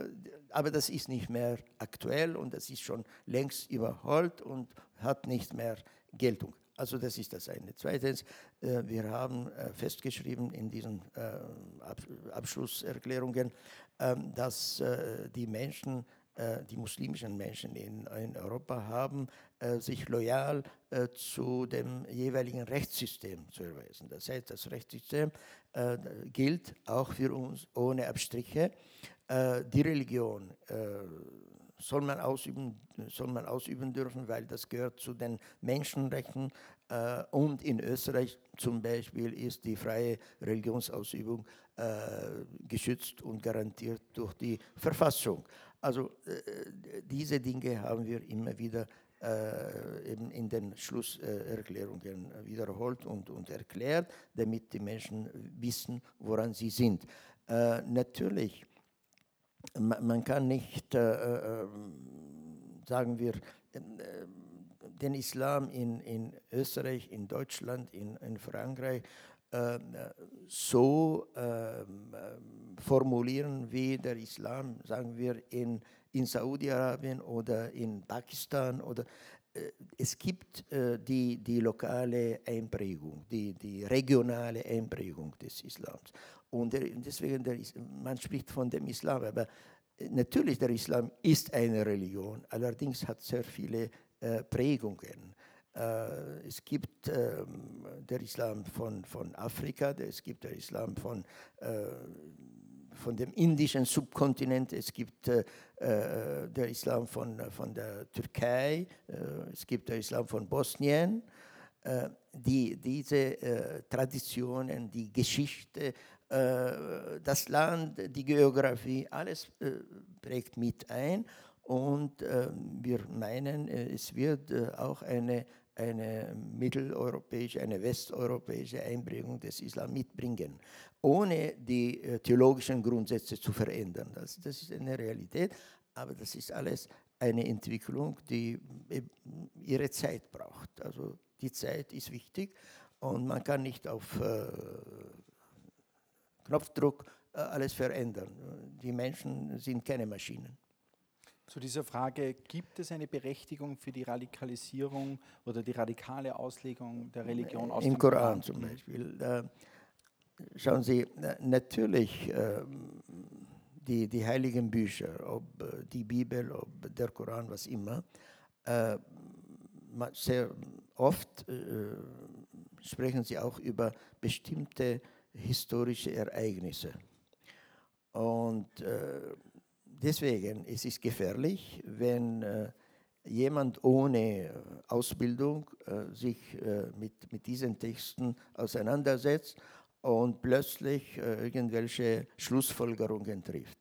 Aber das ist nicht mehr aktuell und das ist schon längst überholt und hat nicht mehr Geltung. Also das ist das eine. Zweitens, äh, wir haben äh, festgeschrieben in diesen äh, Abschlusserklärungen, ähm, dass die Menschen, die muslimischen Menschen in, Europa haben, sich loyal zu dem jeweiligen Rechtssystem zu erweisen. Das heißt, das Rechtssystem gilt auch für uns ohne Abstriche. Die Religion soll man ausüben, soll man ausüben dürfen, weil das gehört zu den Menschenrechten. Äh, und in Österreich zum Beispiel ist die freie Religionsausübung äh, geschützt und garantiert durch die Verfassung. Also äh, diese Dinge haben wir immer wieder äh, eben in den Schlusserklärungen wiederholt und, und erklärt, damit die Menschen wissen, woran sie sind. Äh, natürlich man kann nicht, äh, äh, sagen wir, äh, den Islam in, in Österreich, in Deutschland, in, in Frankreich so ähm, formulieren wie der Islam, sagen wir, in, in Saudi-Arabien oder in Pakistan oder äh, es gibt äh, die, die lokale Einprägung, die, die regionale Einprägung des Islams. Und deswegen, der, man spricht von dem Islam, aber äh, natürlich der Islam ist eine Religion, allerdings hat sehr viele Prägungen. Äh, es gibt äh, der Islam von, von Afrika, es gibt der Islam von, äh, von dem indischen Subkontinent, es gibt äh, der Islam von, von der Türkei, es gibt der Islam von Bosnien. Die, diese Traditionen, die Geschichte äh, das Land, die Geografie, alles äh, prägt mit ein. Und äh, wir meinen, es wird auch eine, eine mitteleuropäische, eine westeuropäische Einprägung des Islam mitbringen, ohne die äh, theologischen Grundsätze zu verändern. Das, das ist eine Realität, aber das ist alles eine Entwicklung, die ihre Zeit braucht. Also die Zeit ist wichtig und man kann nicht auf äh, Knopfdruck äh, alles verändern. Die Menschen sind keine Maschinen. Zu dieser Frage, gibt es eine Berechtigung für die Radikalisierung oder die radikale Auslegung der Religion aus Im dem Koran? Koran zum Beispiel. Schauen Sie, natürlich äh, die, die heiligen Bücher, ob äh, die Bibel, ob der Koran, was immer, äh, sehr oft äh, sprechen sie auch über bestimmte historische Ereignisse. Und äh, deswegen ist es gefährlich, wenn äh, jemand ohne Ausbildung äh, sich äh, mit, mit diesen Texten auseinandersetzt und plötzlich äh, irgendwelche Schlussfolgerungen trifft.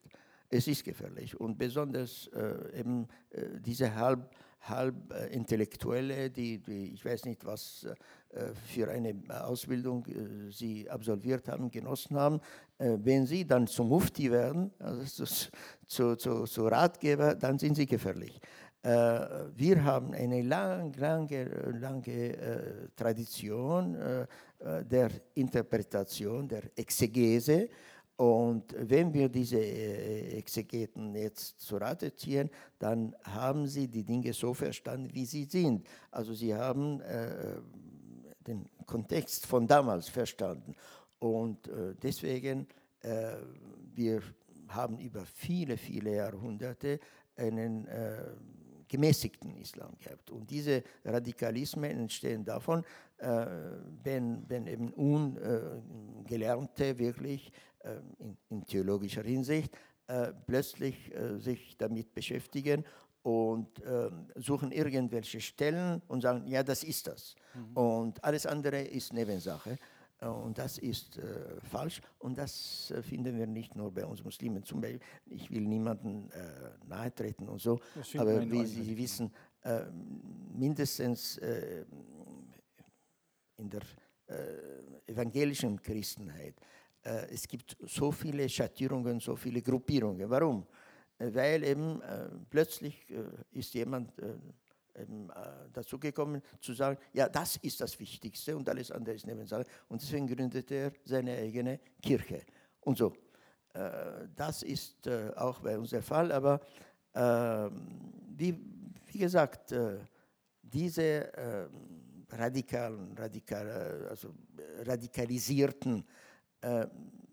Es ist gefährlich und besonders äh, eben diese halb halb äh, Intellektuelle, die, die, ich weiß nicht, was äh, für eine Ausbildung äh, sie absolviert haben, genossen haben, wenn sie dann zum Mufti werden, also zu, zu, zu, Ratgeber, dann sind sie gefährlich. Äh, wir haben eine lang, lange, lange Tradition der Interpretation, der Exegese und wenn wir diese äh, Exegeten jetzt zu Rate ziehen, dann haben sie die Dinge so verstanden, wie sie sind. Also sie haben äh, den Kontext von damals verstanden. Und äh, deswegen, äh, wir haben über viele, viele Jahrhunderte einen äh, gemäßigten Islam gehabt. Und diese Radikalismen entstehen davon, äh, wenn, wenn eben Ungelernte wirklich in, in, theologischer Hinsicht äh, plötzlich äh, sich damit beschäftigen und ähm, suchen irgendwelche Stellen und sagen, ja, das ist das. Mhm. Und alles andere ist Nebensache. Und das ist äh, falsch und das äh, finden wir nicht nur bei uns Muslimen. Zum Beispiel, ich will niemandem äh, nahe treten und so, aber wie Sie wissen, mindestens in der evangelischen Christenheit äh, es gibt so viele Schattierungen, so viele Gruppierungen. Warum? Äh, weil eben äh, plötzlich ist jemand eben, dazu gekommen zu sagen, ja, das ist das Wichtigste und alles andere ist Nebensache. Und deswegen gründet er seine eigene Kirche. Und so. das ist auch bei uns der Fall. Aber ähm, wie, wie gesagt, diese ähm, radikalen, radikal, also radikalisierten äh,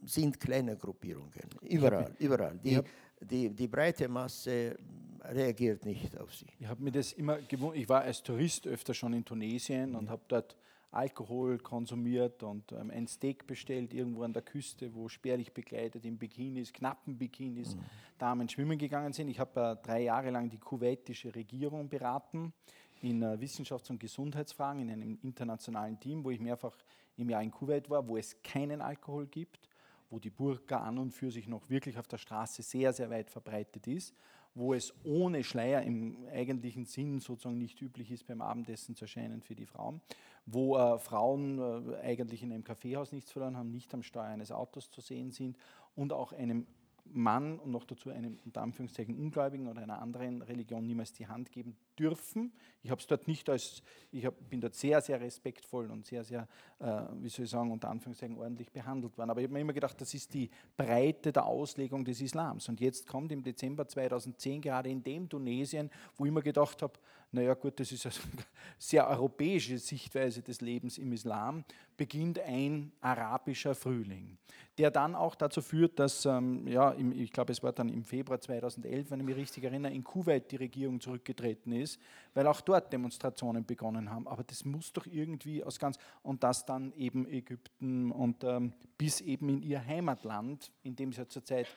sind kleine Gruppierungen. Überall, überall. Die, die, die breite Masse reagiert nicht auf sie. Ich habe mir das immer gewohnt. Ich war als Tourist öfter schon in Tunesien mhm. und habe dort Alkohol konsumiert und ähm, ein Steak bestellt irgendwo an der Küste, wo spärlich begleitet in Bikinis, knappen Bikinis, mhm. Damen schwimmen gegangen sind. Ich habe äh, drei Jahre lang die kuwaitische Regierung beraten in äh, Wissenschafts- und Gesundheitsfragen in einem internationalen Team, wo ich mehrfach im Jahr in Kuwait war, wo es keinen Alkohol gibt, wo die Burka an und für sich noch wirklich auf der Straße sehr, sehr weit verbreitet ist, wo es ohne Schleier im eigentlichen Sinn sozusagen nicht üblich ist, beim Abendessen zu erscheinen für die Frauen, wo äh, Frauen äh, eigentlich in einem Kaffeehaus nichts verloren haben, nicht am Steuer eines Autos zu sehen sind und auch einem Mann und noch dazu einem unter Anführungszeichen Ungläubigen oder einer anderen Religion niemals die Hand geben dürfen. Ich habe es dort nicht als, ich hab, bin dort sehr, sehr respektvoll und sehr, sehr, äh, wie soll ich sagen, unter Anführungszeichen ordentlich behandelt worden. Aber ich habe mir immer gedacht, das ist die Breite der Auslegung des Islams. Und jetzt kommt im Dezember 2010 gerade in dem Tunesien, wo ich mir gedacht habe, naja gut, das ist eine sehr europäische Sichtweise des Lebens im Islam, beginnt ein arabischer Frühling, der dann auch dazu führt, dass, ähm, ja, im, ich glaube, es war dann im Februar 2011, wenn ich mich richtig erinnere, in Kuwait die Regierung zurückgetreten ist, weil auch dort Demonstrationen begonnen haben. Aber das muss doch irgendwie aus ganz, und das dann eben Ägypten und ähm, bis eben in ihr Heimatland, in dem es ja zurzeit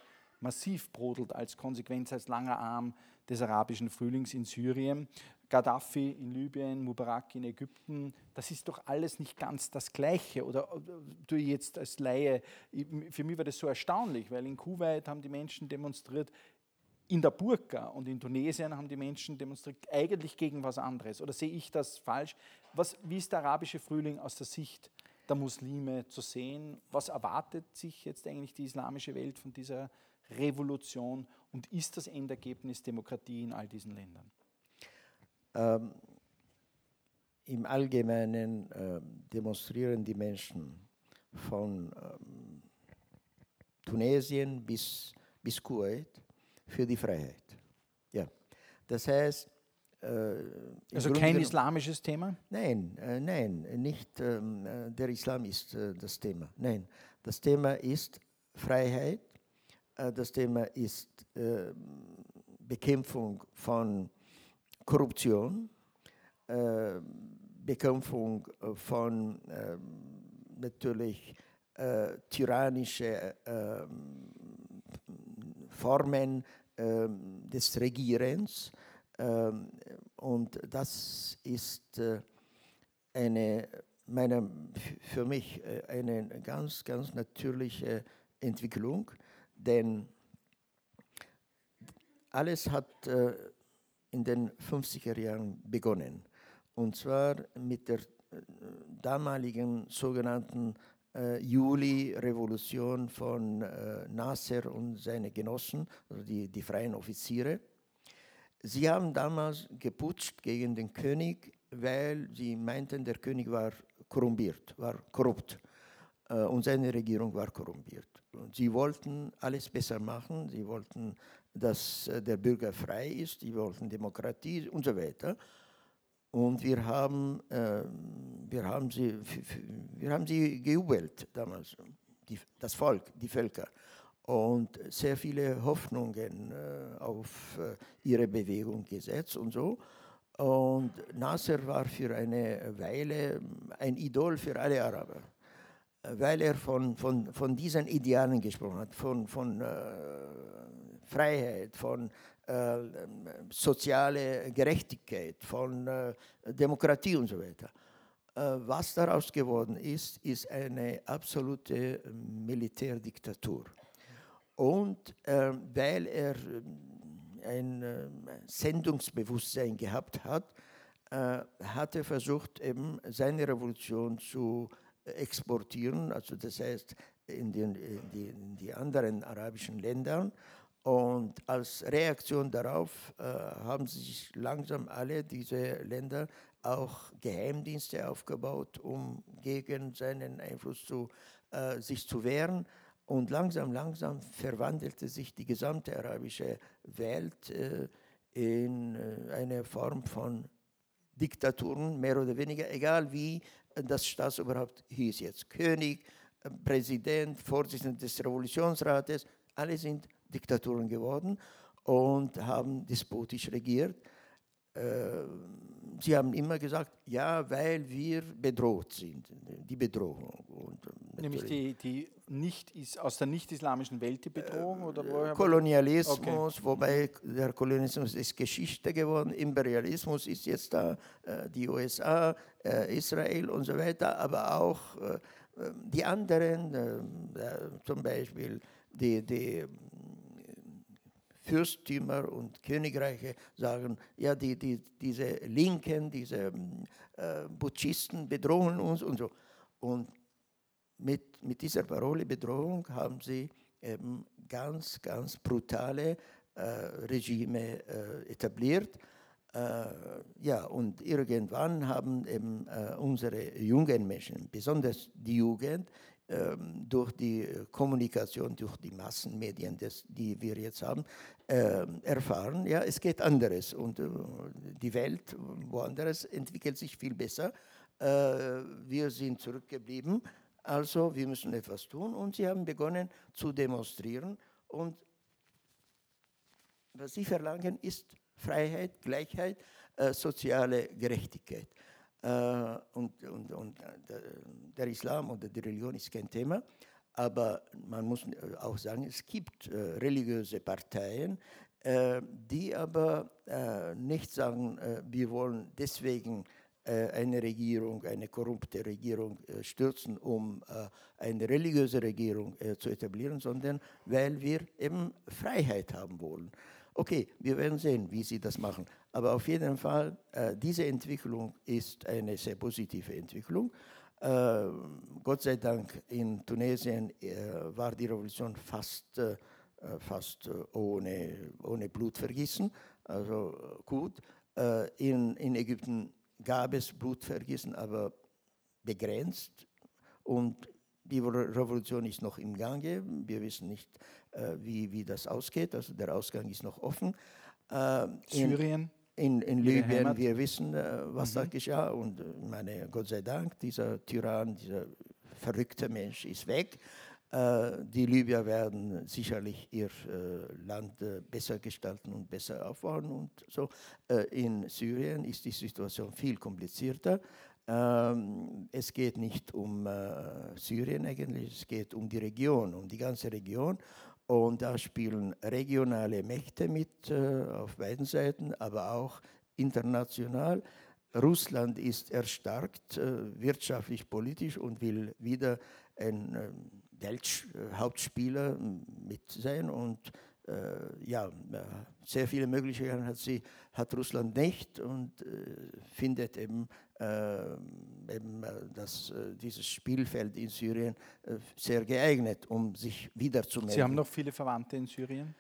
massiv brodelt als Konsequenz, als langer Arm des arabischen Frühlings in Syrien. Gaddafi in Libyen, Mubarak in Ägypten, das ist doch alles nicht ganz das Gleiche. Oder du jetzt als Laie, für mich war das so erstaunlich, weil in Kuwait haben die Menschen demonstriert, in der Burka und in Tunesien haben die Menschen demonstriert eigentlich gegen was anderes. Oder sehe ich das falsch? Was, wie ist der arabische Frühling aus der Sicht der Muslime zu sehen? Was erwartet sich jetzt eigentlich die islamische Welt von dieser Revolution und ist das Endergebnis Demokratie in all diesen Ländern? Ähm, Im Allgemeinen äh, demonstrieren die Menschen von ähm, Tunesien bis, bis Kuwait für die Freiheit. Ja. Das heißt, äh, also kein Grunde, islamisches Thema? Nein, äh, nein, nicht ähm, äh, der Islam ist äh, das Thema. Nein, das Thema ist Freiheit, äh, das Thema ist ähm, Bekämpfung von Korruption, ähm, Bekämpfung von natürlich äh, tyrannische Formen ähm, des Regierens. Ähm, und das ist äh, eine, meine, für mich äh, eine ganz, ganz natürliche Entwicklung, denn alles hat äh, in den 50er Jahren begonnen. Und zwar mit der damaligen sogenannten äh, Juli-Revolution von äh, Nasser und seine Genossen, also die, die freien Offiziere. Sie haben damals geputscht gegen den König, weil sie meinten, der König war korrumpiert, war korrupt äh, und seine Regierung war korrumpiert. Und sie wollten alles besser machen, sie wollten, dass äh, der Bürger frei ist, sie wollten Demokratie und so weiter. Und wir haben, äh, wir haben, sie, wir haben sie gejubelt damals, die, das Volk, die Völker. Und sehr viele Hoffnungen äh, auf äh, ihre Bewegung gesetzt und so. Und Nasser war für eine Weile ein Idol für alle Araber, weil er von, von, von diesen Idealen gesprochen hat, von, von äh, Freiheit, von äh, soziale Gerechtigkeit, von äh, Demokratie und so weiter. Äh, was daraus geworden ist, ist eine absolute Militärdiktatur. Und weil er ein Sendungsbewusstsein gehabt hat, hat er versucht, eben seine Revolution zu exportieren, also das heißt in, den, in, die, in die anderen arabischen Ländern und als Reaktion darauf äh, haben sich langsam alle diese Länder auch Geheimdienste aufgebaut, um gegen seinen Einfluss zu, äh, sich zu wehren. Und langsam, langsam verwandelte sich die gesamte arabische Welt äh, in äh, eine Form von Diktaturen, mehr oder weniger, egal wie das Staatsoberhaupt hieß jetzt. König, äh, Präsident, Vorsitzender des Revolutionsrates, alle sind Diktaturen geworden und haben despotisch regiert. Äh, sie haben immer gesagt, ja, weil wir bedroht sind, die Bedrohung. Und äh, Nämlich die, die nicht ist, aus der nicht-islamischen Welt die Bedrohung? Oder Kolonialismus, okay. wobei der Kolonialismus ist Geschichte geworden, Imperialismus ist jetzt da, äh, die USA, Israel und so weiter, aber auch die anderen, zum Beispiel die, die Fürstümer und Königreiche sagen, ja, die, die, diese Linken, diese äh, Putschisten bedrohen uns und so. Und mit, mit dieser Parole Bedrohung haben sie eben ganz, ganz brutale äh, Regime äh, etabliert. Äh, ja, und irgendwann haben eben äh, unsere jungen Menschen, besonders die Jugend, ähm, durch die äh, Kommunikation, durch die Massenmedien, das, die wir jetzt haben, äh, erfahren, ja, es geht anderes und äh, die Welt woanders entwickelt sich viel besser. Äh, wir sind zurückgeblieben, also wir müssen etwas tun und sie haben begonnen zu demonstrieren und was sie verlangen ist Freiheit, Gleichheit, äh, soziale Gerechtigkeit. Äh, und, und, und äh, der Islam oder die Religion ist kein Thema. Aber man muss äh, auch sagen, es gibt religiöse Parteien, die aber nicht sagen, wir wollen deswegen eine Regierung, eine korrupte Regierung stürzen, um eine religiöse Regierung zu etablieren, sondern weil wir eben Freiheit haben wollen. Okay, wir werden sehen, wie sie das machen. Aber auf jeden Fall, äh, diese Entwicklung ist eine sehr positive Entwicklung. Äh, Gott sei Dank in Tunesien äh, war die Revolution fast, äh, fast ohne, ohne Blutvergießen, also gut. In, in Ägypten gab es Blutvergießen, aber begrenzt. Und die Revolution ist noch im Gange. Wir wissen nicht, wie, wie das ausgeht. Also der Ausgang ist noch offen. Syrien? In, in Libyen, wir wissen, äh, was mhm. da geschah. Und äh, meine, Gott sei Dank, dieser Tyrann, dieser verrückte Mensch ist weg. Äh, die Libyer werden sicherlich ihr Land besser gestalten und besser aufbauen und so. in Syrien ist die Situation viel komplizierter. Ähm, es geht nicht um Syrien eigentlich, es geht um die Region, um die ganze Region. Und da spielen regionale Mächte mit äh, auf beiden Seiten, aber auch international. Russland ist erstarkt, äh, wirtschaftlich, politisch und will wieder ein äh, Welthauptspieler mit sein. Und äh, ja, sehr viele Möglichkeiten hat, sie, hat Russland nicht und äh, findet eben äh, eben, äh, dass äh, dieses Spielfeld in Syrien sehr geeignet, um sich wiederzumelden. Sie haben noch viele Verwandte in Syrien?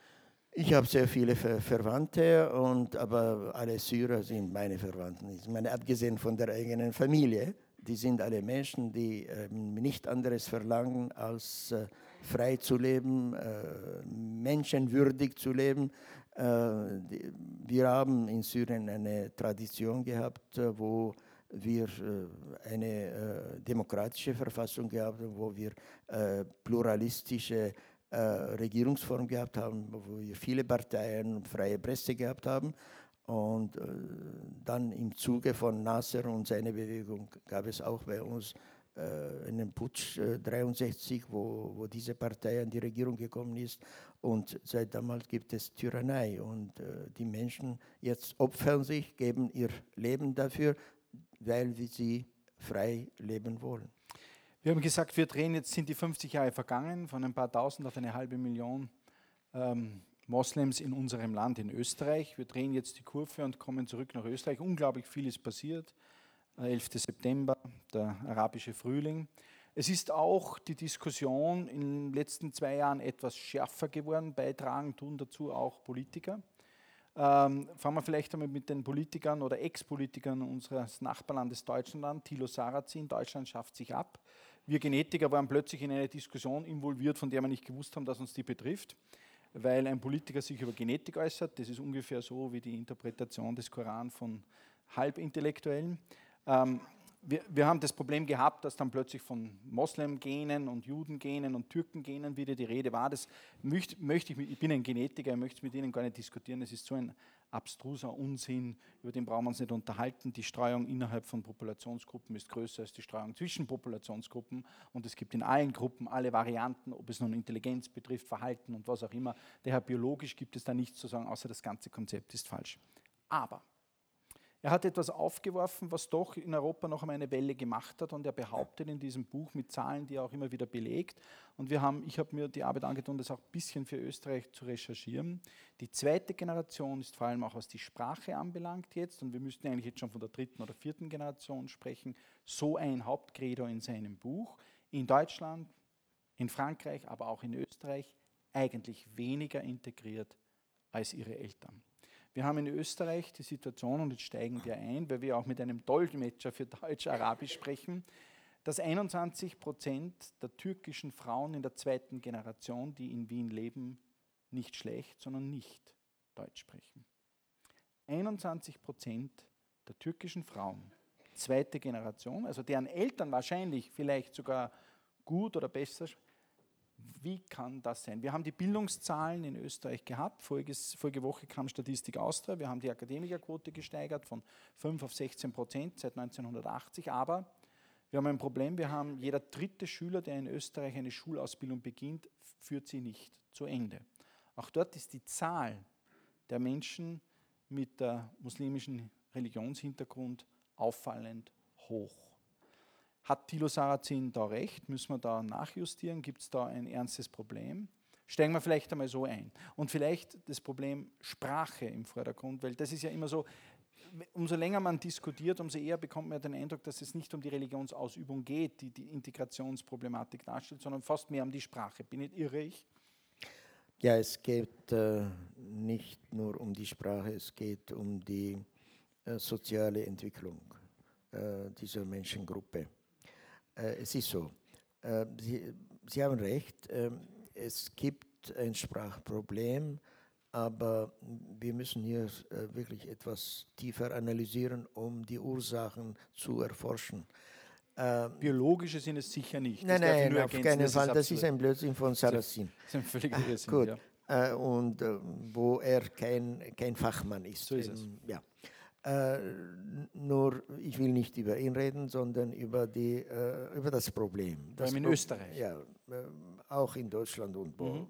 Ich habe sehr viele Ver Verwandte, und, aber alle Syrer sind meine Verwandten. Ich meine, abgesehen von der eigenen Familie, die sind alle Menschen, die äh, nicht anderes verlangen, als äh, frei zu leben, äh, menschenwürdig zu leben. Die, wir haben in Syrien eine Tradition gehabt, wo wir äh, eine äh, demokratische Verfassung gehabt haben, wo wir äh, pluralistische Regierungsform gehabt haben, wo wir viele Parteien und freie Presse gehabt haben. Und dann im Zuge von Nasser und seiner Bewegung gab es auch bei uns einen Putsch 1963, wo, wo diese Partei an die Regierung gekommen ist. Und seit damals gibt es Tyrannei. Und die Menschen jetzt opfern sich, geben ihr Leben dafür, weil wir sie frei leben wollen. Wir haben gesagt, wir drehen jetzt, sind die 50 Jahre vergangen, von ein paar tausend auf eine halbe Million ähm, Moslems in unserem Land, in Österreich. Wir drehen jetzt die Kurve und kommen zurück nach Österreich. Unglaublich viel ist passiert. 11. Äh, September, der arabische Frühling. Es ist auch die Diskussion in den letzten zwei Jahren etwas schärfer geworden. Beitragen tun dazu auch Politiker. Ähm, fangen wir vielleicht einmal mit den Politikern oder Ex-Politikern unseres Nachbarlandes Deutschland an. Thilo Sarrazin, Deutschland schafft sich ab. Wir Genetiker waren plötzlich in eine Diskussion involviert, von der wir nicht gewusst haben, dass uns die betrifft, weil ein Politiker sich über Genetik äußert. Das ist ungefähr so wie die Interpretation des Koran von Halbintellektuellen. Ähm, wir, wir, haben das Problem gehabt, dass dann plötzlich von Moslem-Genen und Juden-Genen und Türken-Genen wieder die Rede war. Das möchte, möchte ich, ich bin ein Genetiker, ich möchte es mit Ihnen gar nicht diskutieren. Das ist so ein abstruser Unsinn, über den brauchen wir uns nicht unterhalten. Die Streuung innerhalb von Populationsgruppen ist größer als die Streuung zwischen Populationsgruppen und es gibt in allen Gruppen alle Varianten, ob es nun Intelligenz betrifft, Verhalten und was auch immer. Daher biologisch gibt es da nichts zu sagen, außer das ganze Konzept ist falsch. Aber er hat etwas aufgeworfen, was doch in Europa noch einmal eine Welle gemacht hat und er behauptet in diesem Buch mit Zahlen, die er auch immer wieder belegt. Und wir haben, ich habe mir die Arbeit angetan, das auch ein bisschen für Österreich zu recherchieren. Die zweite Generation ist vor allem auch, was die Sprache anbelangt jetzt, und wir müssten eigentlich jetzt schon von der dritten oder vierten Generation sprechen, so ein Hauptcredo in seinem Buch. In Deutschland, in Frankreich, aber auch in Österreich eigentlich weniger integriert als ihre Eltern. Wir haben in Österreich die Situation, und jetzt steigen wir ein, weil wir auch mit einem Dolmetscher für Deutsch-Arabisch sprechen, dass 21 Prozent der türkischen Frauen in der zweiten Generation, die in Wien leben, nicht schlecht, sondern nicht Deutsch sprechen. 21 Prozent der türkischen Frauen, zweite Generation, also deren Eltern wahrscheinlich vielleicht sogar gut oder besser sprechen, wie kann das sein? Wir haben die Bildungszahlen in Österreich gehabt. Voriges, vorige Woche kam Statistik Austria. Wir haben die Akademikerquote gesteigert von 5 auf 16 Prozent seit 1980. Aber wir haben ein Problem. Wir haben jeder dritte Schüler, der in Österreich eine Schulausbildung beginnt, führt sie nicht zu Ende. Auch dort ist die Zahl der Menschen mit der muslimischen Religionshintergrund auffallend hoch. Hat Thilo Sarrazin da recht? Müssen wir da nachjustieren? Gibt es da ein ernstes Problem? Steigen wir vielleicht einmal so ein. Und vielleicht das Problem Sprache im Vordergrund, weil das ist ja immer so, umso länger man diskutiert, umso eher bekommt man den Eindruck, dass es nicht um die Religionsausübung geht, die die Integrationsproblematik darstellt, sondern fast mehr um die Sprache. Bin ich irre ich? Ja, es geht äh, nicht nur um die Sprache, es geht um die äh, soziale Entwicklung äh, dieser Menschengruppe. Äh, es ist so, äh, Sie, Sie, haben recht, ähm, es gibt ein Sprachproblem, aber wir müssen hier äh, wirklich etwas tiefer analysieren, um die Ursachen zu erforschen. Ähm, Biologische sind es sicher nicht. Nein, nein, auf keinen das Fall. Das ist ein Blödsinn von Sarrazin. Das ist ein völliger Irrsinn, Gut. Ja. Und wo er kein, kein Fachmann ist. So ist es. Ja. Äh, nur, ich will nicht über ihn reden, sondern über, die, äh, über das Problem. Das in Pro Österreich. Ja, äh, auch in Deutschland und wo. Mhm.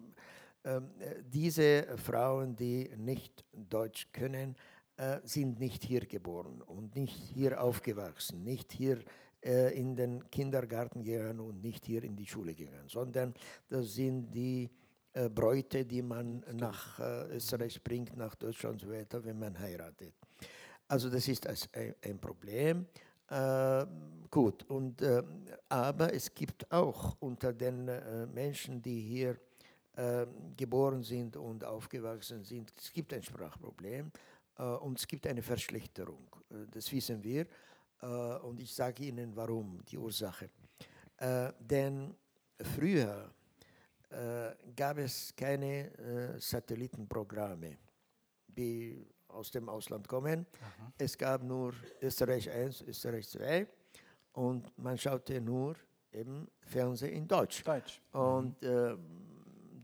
Ähm, äh, diese Frauen, die nicht Deutsch können, äh, sind nicht hier geboren und nicht hier aufgewachsen, nicht hier äh, in den Kindergarten gegangen und nicht hier in die Schule gegangen, sondern das sind die Bräute, die man nach Österreich bringt, nach Deutschland und so weiter, wenn man heiratet. Also das ist ein Problem. Äh, gut, und, äh, aber es gibt auch unter den äh, Menschen, die hier geboren sind und aufgewachsen sind, es gibt ein Sprachproblem und es gibt eine Verschlechterung. das wissen wir. und ich sage Ihnen warum, die Ursache. denn früher gab es keine Satellitenprogramme, die aus dem Ausland kommen. Aha. Es gab nur Österreich 1, Österreich 2 und man schaute nur im Fernsehen in Deutsch. Deutsch. Und äh,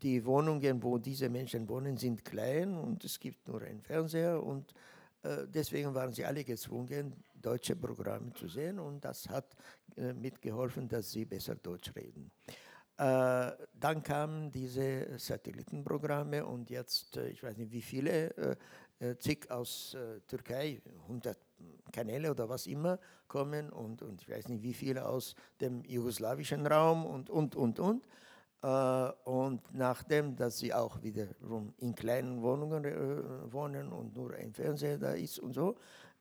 die Wohnungen, wo diese Menschen wohnen, sind klein und es gibt nur einen Fernseher und äh, deswegen waren sie alle gezwungen, deutsche Programme zu sehen und das hat äh, mitgeholfen, dass sie besser Deutsch reden. Äh, dann kamen diese Satellitenprogramme und jetzt, äh, ich weiß nicht wie viele, äh, zig aus äh, Türkei, 100 Kanäle oder was immer kommen und, und ich weiß nicht wie viele aus dem jugoslawischen Raum und, und, und, und. Äh, und nachdem, dass sie auch wiederum in kleinen Wohnungen äh, wohnen und nur ein Fernseher da ist und so,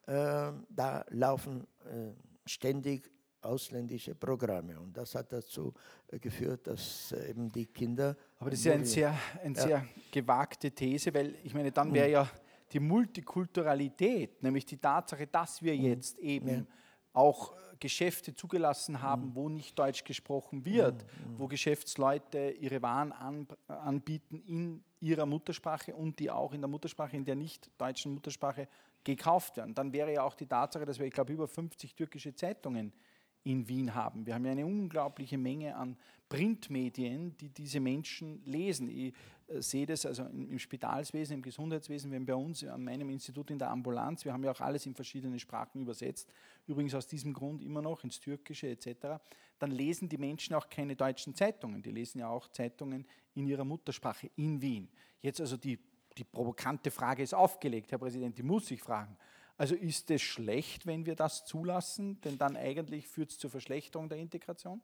äh, da laufen äh, ständig ausländische Programme. Und das hat dazu geführt, dass eben die Kinder. Aber das ist ja eine sehr, eine ja. sehr gewagte These, weil ich meine, dann wäre ja die Multikulturalität, nämlich die Tatsache, dass wir mhm. jetzt eben ja. auch Geschäfte zugelassen haben, mhm. wo nicht Deutsch gesprochen wird, mhm. wo Geschäftsleute ihre Waren an, anbieten in ihrer Muttersprache und die auch in der Muttersprache, in der nicht deutschen Muttersprache gekauft werden. Dann wäre ja auch die Tatsache, dass wir, ich glaube, über 50 türkische Zeitungen in Wien haben. Wir haben ja eine unglaubliche Menge an Printmedien, die diese Menschen lesen. Ich äh, sehe das also im Spitalswesen, im Gesundheitswesen, wenn bei uns an meinem Institut in der Ambulanz, wir haben ja auch alles in verschiedene Sprachen übersetzt, übrigens aus diesem Grund immer noch ins Türkische etc., dann lesen die Menschen auch keine deutschen Zeitungen, die lesen ja auch Zeitungen in ihrer Muttersprache in Wien. Jetzt also die, die provokante Frage ist aufgelegt, Herr Präsident, die muss ich fragen. Also ist es schlecht, wenn wir das zulassen, denn dann eigentlich führt es zur Verschlechterung der Integration?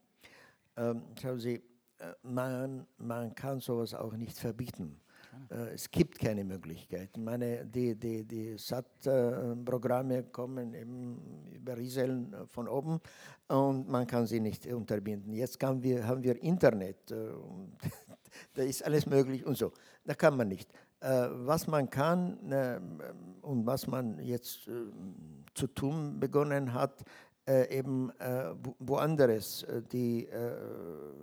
Ähm, schauen Sie, äh, man, man kann sowas auch nicht verbieten. Äh, es gibt keine Möglichkeit. Meine, die die, die SAT-Programme kommen eben über Rieseln von oben und man kann sie nicht unterbinden. Jetzt wir, haben wir Internet, äh, da ist alles möglich und so. Da kann man nicht. Was man kann und was man jetzt zu tun begonnen hat, äh, eben äh, woanders äh, die äh,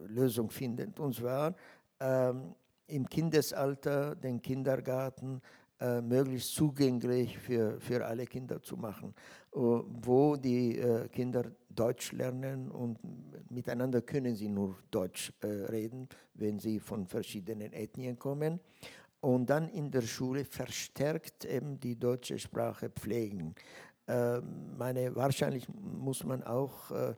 Lösung findet. Und zwar ähm, im Kindesalter den Kindergarten äh, möglichst zugänglich für, für alle Kinder zu machen, äh, wo die Kinder Deutsch lernen und miteinander können sie nur Deutsch reden, wenn sie von verschiedenen Ethnien kommen und dann in der Schule verstärkt eben die deutsche Sprache pflegen. Ähm, meine, wahrscheinlich muss man auch äh,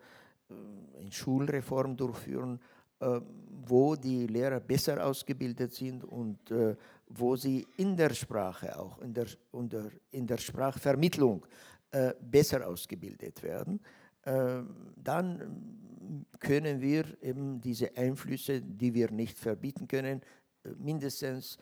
eine Schulreform durchführen, äh, wo die Lehrer besser ausgebildet sind und äh, wo sie in der Sprache auch, in der, in der Sprachvermittlung besser ausgebildet werden. Dann können wir eben diese Einflüsse, die wir nicht verbieten können, mindestens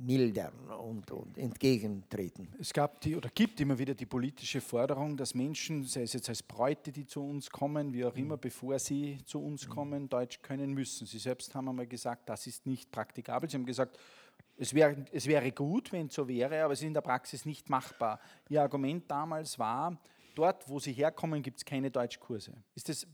mildern und, und, entgegentreten. Es gab die oder gibt immer wieder die politische Forderung, dass Menschen, sei es jetzt als Bräute, die zu uns kommen, wie auch immer, mhm. bevor sie zu uns mhm. kommen, Deutsch können müssen. Sie selbst haben einmal gesagt, das ist nicht praktikabel. Sie haben gesagt, es wäre, es wäre gut, wenn es so wäre, aber es ist in der Praxis nicht machbar. Ihr Argument damals war, dort, wo sie herkommen, gibt es keine Deutschkurse. Ist das,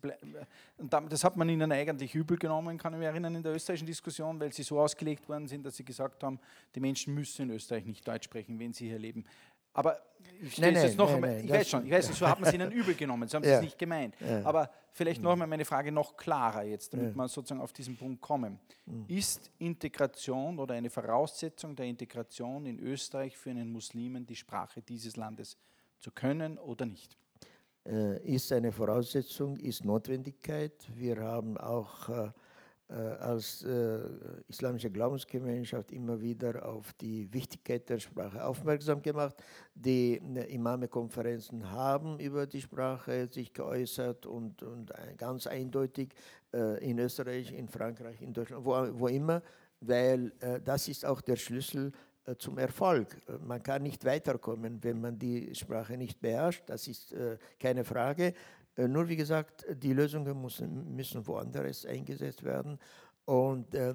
das hat man ihnen eigentlich übel genommen, kann ich mich erinnern, in der österreichischen Diskussion, weil sie so ausgelegt worden sind, dass sie gesagt haben, die Menschen müssen in Österreich nicht Deutsch sprechen, wenn sie hier leben. Aber ich, nein, nein, noch nein, einmal, ich weiß schon, ich weiß, so hat man es ihnen übel genommen, so haben sie ja. es nicht gemeint. Ja. Aber vielleicht noch einmal meine Frage noch klarer jetzt, damit ja. wir sozusagen auf diesen Punkt kommen. Mhm. Ist Integration oder eine Voraussetzung der Integration in Österreich für einen Muslimen die Sprache dieses Landes zu können oder nicht? Äh, ist eine Voraussetzung, ist Notwendigkeit. Wir haben auch äh, äh, als islamische Glaubensgemeinschaft immer wieder auf die Wichtigkeit der Sprache aufmerksam gemacht. Die Imame-Konferenzen haben über die Sprache sich geäußert und, und ganz eindeutig in Österreich, in Frankreich, in Deutschland, wo, wo immer, weil das ist auch der Schlüssel zum Erfolg. Äh, man kann nicht weiterkommen, wenn man die Sprache nicht beherrscht, das ist äh, keine Frage. Nur wie gesagt, die Lösungen müssen, müssen woanders eingesetzt werden. Und äh,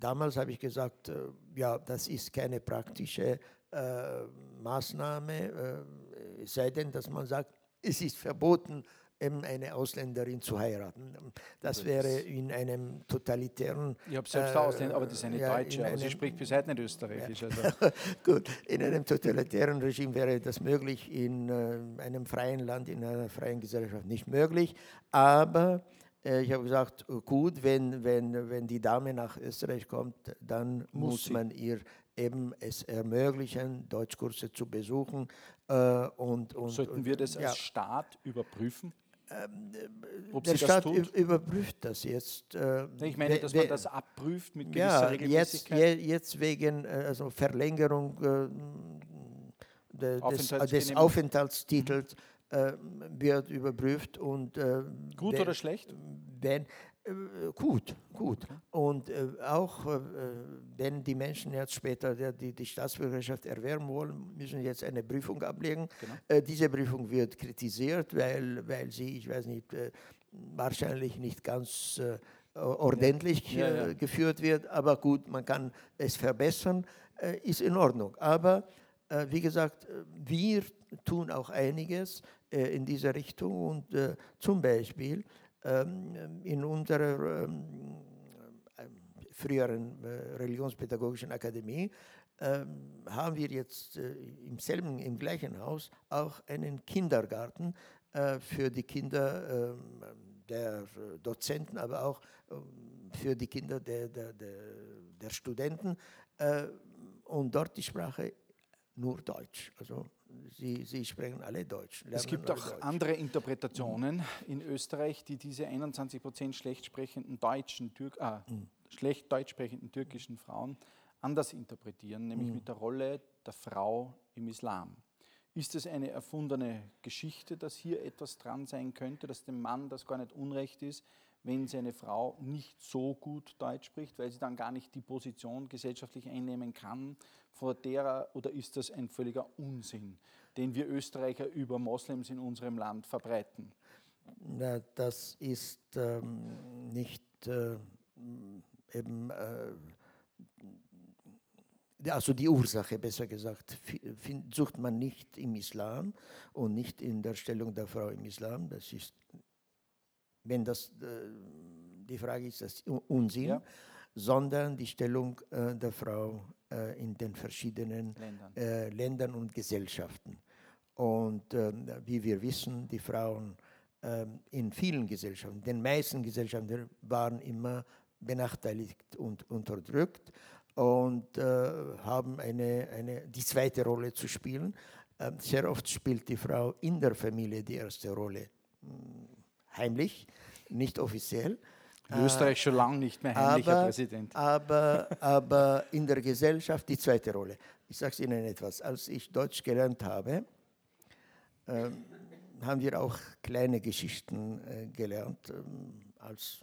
damals habe ich gesagt, äh, ja, das ist keine praktische äh, Maßnahme, sei denn, dass man sagt, es ist verboten, eben eine Ausländerin zu heiraten. Das wäre in einem totalitären. Ich habe selbst äh, Ausländer, aber das ist eine ja, Deutsche, aber sie spricht bis heute nicht Österreichisch. Ja. Also. Gut, in einem totalitären Regime wäre das möglich, in äh, einem freien Land, in einer freien Gesellschaft nicht möglich. Aber äh, ich habe gesagt, gut, wenn, wenn, wenn die Dame nach Österreich kommt, dann muss, muss man ihr eben es ermöglichen, Deutschkurse zu besuchen. Äh, und, und, Sollten wir das als Staat überprüfen? Ähm, Ob der Staat überprüft das jetzt. Äh, ich meine, dass man das abprüft mit gewisser ja, Regelmäßigkeit. Jetzt, jetzt wegen äh, also Verlängerung äh, de, des, des, Aufenthaltstitels äh, wird überprüft. Und, äh, Gut wenn, oder schlecht? Wenn, gut, gut. Und äh, auch äh, wenn die Menschen jetzt später die, die Staatsbürgerschaft erwerben wollen, müssen jetzt eine Prüfung ablegen. Genau. diese Prüfung wird kritisiert, weil, weil sie, ich weiß nicht, wahrscheinlich nicht ganz ordentlich ja. Ja, ja. geführt wird. Aber gut, man kann es verbessern, ist in Ordnung. Aber wie gesagt, wir tun auch einiges in dieser Richtung und zum Beispiel in unserer ähm, ähm, früheren äh, religionspädagogischen Akademie haben wir jetzt äh, im selben, im gleichen Haus auch einen Kindergarten äh, für die Kinder der Dozenten, aber auch für die Kinder der, der, der, der Studenten und dort die Sprache nur Deutsch. Also Sie, Sie sprechen alle Deutsch. Es gibt auch Deutsch. andere Interpretationen in Österreich, die diese 21 Prozent schlecht sprechenden deutschen, Türk, äh, mhm. schlecht deutsch sprechenden türkischen Frauen anders interpretieren, nämlich mhm. mit der Rolle der Frau im Islam. Ist es eine erfundene Geschichte, dass hier etwas dran sein könnte, dass dem Mann das gar nicht unrecht ist, wenn seine Frau nicht so gut Deutsch spricht, weil sie dann gar nicht die Position gesellschaftlich einnehmen kann, vor der oder ist das ein völliger Unsinn, den wir Österreicher über Moslems in unserem Land verbreiten? Na, das ist ähm, nicht äh, eben, äh, also die Ursache, besser gesagt, sucht man nicht im Islam und nicht in der Stellung der Frau im Islam. Das ist wenn das äh, die Frage ist, das Unsinn, ja. sondern die Stellung äh, der Frau äh, in den verschiedenen Ländern. Ländern. und Gesellschaften. Und ähm, wie wir wissen, die Frauen ähm, in vielen Gesellschaften, den meisten Gesellschaften waren immer benachteiligt und unterdrückt und haben eine, eine, die zweite Rolle zu spielen. Ähm, sehr oft spielt die Frau in der Familie die erste Rolle hm, heimlich, nicht offiziell. In Österreich schon lange nicht mehr heimlicher aber, Präsident. Aber, aber in der Gesellschaft die zweite Rolle. Ich sage Ihnen etwas. Als ich Deutsch gelernt habe, äh, haben wir auch kleine Geschichten äh, gelernt äh, als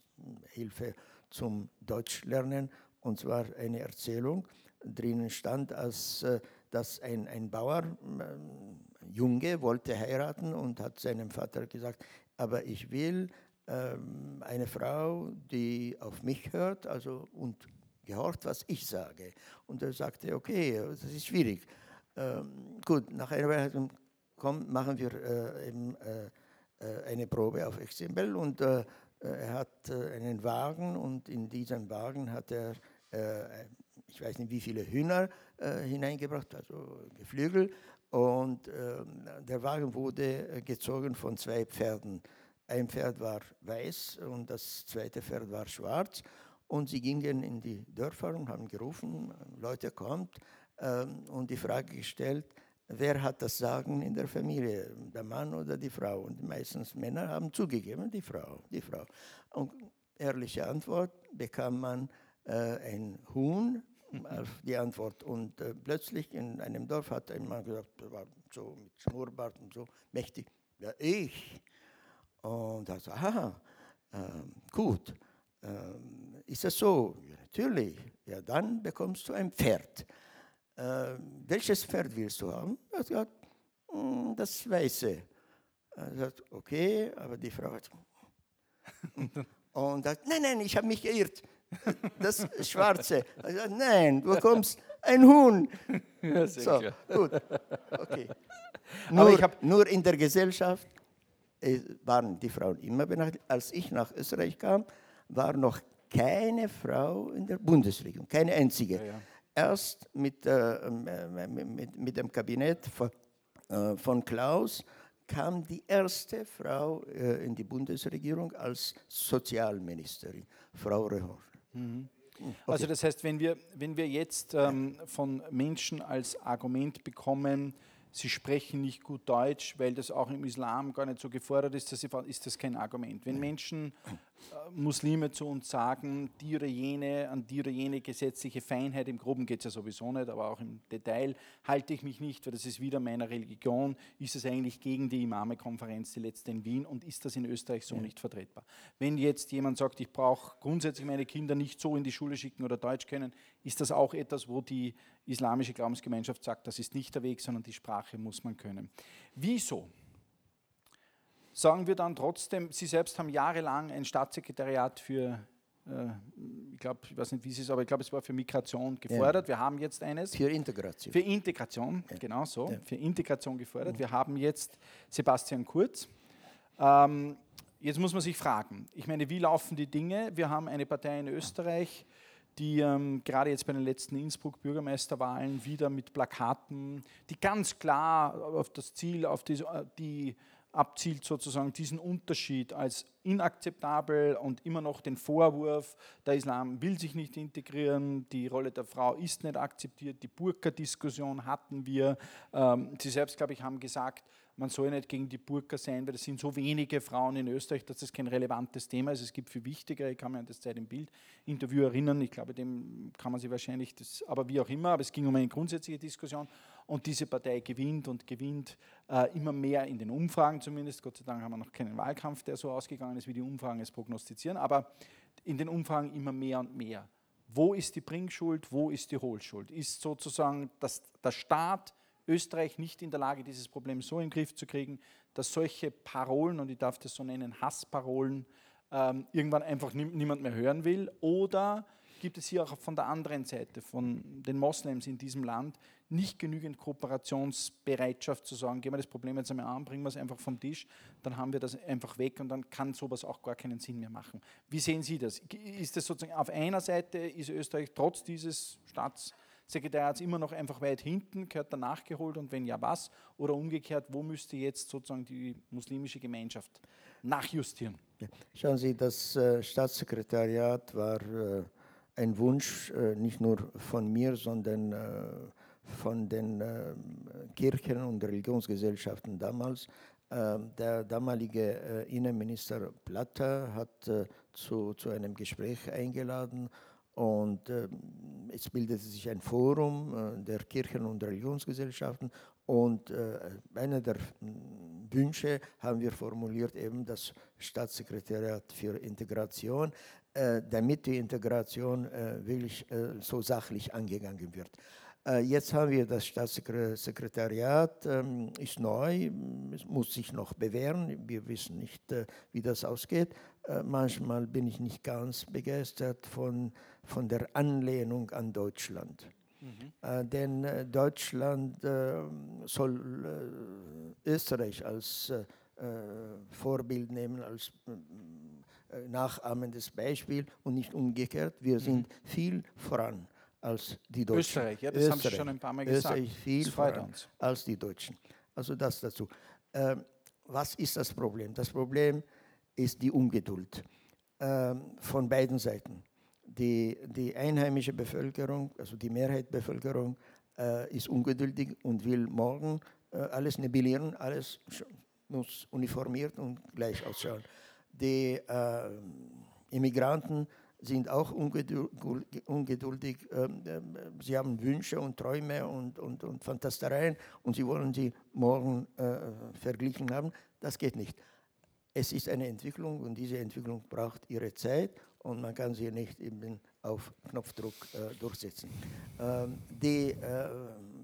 Hilfe zum Deutschlernen. Und zwar eine Erzählung. Drinnen stand, als, dass ein, ein Bauer, Junge, wollte heiraten und hat seinem Vater gesagt, aber ich will ähm, eine Frau, die auf mich hört also, und gehorcht, was ich sage. Und er sagte, okay, das ist schwierig. Ähm, gut, nach einer Weile komm, machen wir äh, eben, äh, äh eine Probe auf XML und äh, er hat äh, einen Wagen und in diesen Wagen hat er, äh, ich weiß nicht wie viele Hühner hineingebracht, also Geflügel. Und ähm, der Wagen wurde gezogen von zwei Pferden. Ein Pferd war weiß und das zweite Pferd war schwarz. Und sie gingen in die Dörfer und haben gerufen, Leute kommt, ähm, und die Frage gestellt, wer hat das Sagen in der Familie, der Mann oder die Frau? Und meistens Männer haben zugegeben, die Frau, die Frau. Und ehrliche Antwort bekam man äh, ein Huhn die Antwort. Und äh, plötzlich in einem Dorf hat ein Mann gesagt, der war so mit Schnurrbart und so mächtig, ja ich. Und er sagt, aha, äh, gut, äh, ist das so? Ja, natürlich. Ja, dann bekommst du ein Pferd. Äh, welches Pferd willst du haben? Er gesagt, hm, das Weiße. Er sagt, okay, aber die Frau hat. Und sagt, nein, nein, ich habe mich geirrt. Das Schwarze. Sagt, nein, du bekommst ein Huhn. Ja, so, gut. Okay. Nur, nur in der Gesellschaft waren die Frauen immer benachteiligt. Als ich nach Österreich kam, war noch keine Frau in der Bundesregierung, keine einzige. Ja, ja. Erst mit, äh, mit, mit, dem Kabinett von, äh, von, Klaus kam die erste Frau äh, in die Bundesregierung als Sozialministerin, Frau Rehor. Mhm. Hm, okay. Also das heißt, wenn wir, wenn wir jetzt ähm, von Menschen als Argument bekommen, sie sprechen nicht gut Deutsch, weil das auch im Islam gar nicht so gefordert ist, sie, ist das kein Argument. Wenn Menschen Muslime zu uns sagen, die oder jene, an die oder jene gesetzliche Feinheit, im Groben geht es ja sowieso nicht, aber auch im Detail, halte ich mich nicht, weil das ist wieder meiner Religion, ist es eigentlich gegen die Imame-Konferenz, die letzte in Wien, und ist das in Österreich so ja. nicht vertretbar. Wenn jetzt jemand sagt, ich brauche grundsätzlich meine Kinder nicht so in die Schule schicken oder Deutsch können, ist das auch etwas, wo die islamische Glaubensgemeinschaft sagt, das ist nicht der Weg, sondern die Sprache muss man können. Wieso? Sagen wir dann trotzdem, Sie selbst haben jahrelang ein Staatssekretariat für, äh, ich glaube, ich weiß nicht, wie es ist, aber ich glaube, es war für Migration gefordert. Ja. Wir haben jetzt eines. Für Integration. Für Integration, ja. genau so. Ja. Für Integration gefordert. Wir haben jetzt Sebastian Kurz. Ähm, jetzt muss man sich fragen, ich meine, wie laufen die Dinge? Wir haben eine Partei in Österreich, die ähm, gerade jetzt bei den letzten Innsbruck-Bürgermeisterwahlen wieder mit Plakaten, die ganz klar auf das Ziel, auf die, äh, die abzielt sozusagen diesen Unterschied als inakzeptabel und immer noch den Vorwurf, der Islam will sich nicht integrieren, die Rolle der Frau ist nicht akzeptiert, die Burka-Diskussion hatten wir. Ähm, Sie selbst, glaube ich, haben gesagt, man soll nicht gegen die Burka sein, weil es sind so wenige Frauen in Österreich, dass das kein relevantes Thema ist. Es gibt viel wichtigere, ich kann mich an das Zeit im Bild-Interview erinnern, ich glaube, dem kann man sich wahrscheinlich, das, aber wie auch immer, aber es ging um eine grundsätzliche Diskussion und diese Partei gewinnt und gewinnt äh, immer mehr in den Umfragen zumindest. Gott sei Dank haben wir noch keinen Wahlkampf, der so ausgegangen ist, wie die Umfragen es prognostizieren, aber in den Umfragen immer mehr und mehr. Wo ist die Bringschuld, wo ist die Hohlschuld? Ist sozusagen das, der Staat Österreich nicht in der Lage, dieses Problem so in den Griff zu kriegen, dass solche Parolen, und ich darf das so nennen, Hassparolen, ähm, irgendwann einfach niemand mehr hören will? Oder gibt es hier auch von der anderen Seite, von den Moslems in diesem Land, nicht genügend Kooperationsbereitschaft zu sagen, gehen wir das Problem jetzt einmal an, bringen wir es einfach vom Tisch, dann haben wir das einfach weg und dann kann sowas auch gar keinen Sinn mehr machen. Wie sehen Sie das? Ist das sozusagen auf einer Seite, ist Österreich trotz dieses Staatssekretariats immer noch einfach weit hinten, gehört da nachgeholt und wenn ja, was? Oder umgekehrt, wo müsste jetzt sozusagen die muslimische Gemeinschaft nachjustieren? Schauen Sie, das äh, Staatssekretariat war äh, ein Wunsch äh, nicht nur von mir, sondern von den Kirchen und Religionsgesellschaften damals. Äh, der damalige Innenminister Platter hat zu, zu einem Gespräch eingeladen und äh, es bildete sich ein Forum äh, der Kirchen und Religionsgesellschaften und einer der Wünsche haben wir formuliert, eben das Staatssekretariat für Integration. äh, damit die Integration äh, wirklich äh, so sachlich angegangen wird. Äh, jetzt haben wir das Staatssekretariat, ähm, ist neu, muss sich noch bewähren. Wir wissen nicht, äh, wie das ausgeht. Äh, manchmal bin ich nicht ganz begeistert von, von der Anlehnung an Deutschland. Mhm. denn Deutschland soll Österreich als Vorbild nehmen, als nachahmendes Beispiel und nicht umgekehrt. Wir mhm. sind viel voran als die Deutschen. Österreich, ja, das Österreich. haben Sie schon ein paar Mal gesagt. Österreich viel voran als die Deutschen. Also das dazu. Ähm, was ist das Problem? Das Problem ist die Ungeduld ähm, von beiden Seiten. Die, die einheimische Bevölkerung, also die Mehrheit der Bevölkerung, äh, ist ungeduldig und will morgen äh, alles nebellieren, alles muss uniformiert und gleich ausschauen. Die äh, Immigranten sind auch ungeduldig. Ähm, ähm, sie haben Wünsche und Träume und, und, und Fantastereien und sie wollen sie morgen äh, verglichen haben. Das geht nicht. Es ist eine Entwicklung und diese Entwicklung braucht ihre Zeit und man kann sie nicht eben auf Knopfdruck äh, durchsetzen. Ähm, die äh,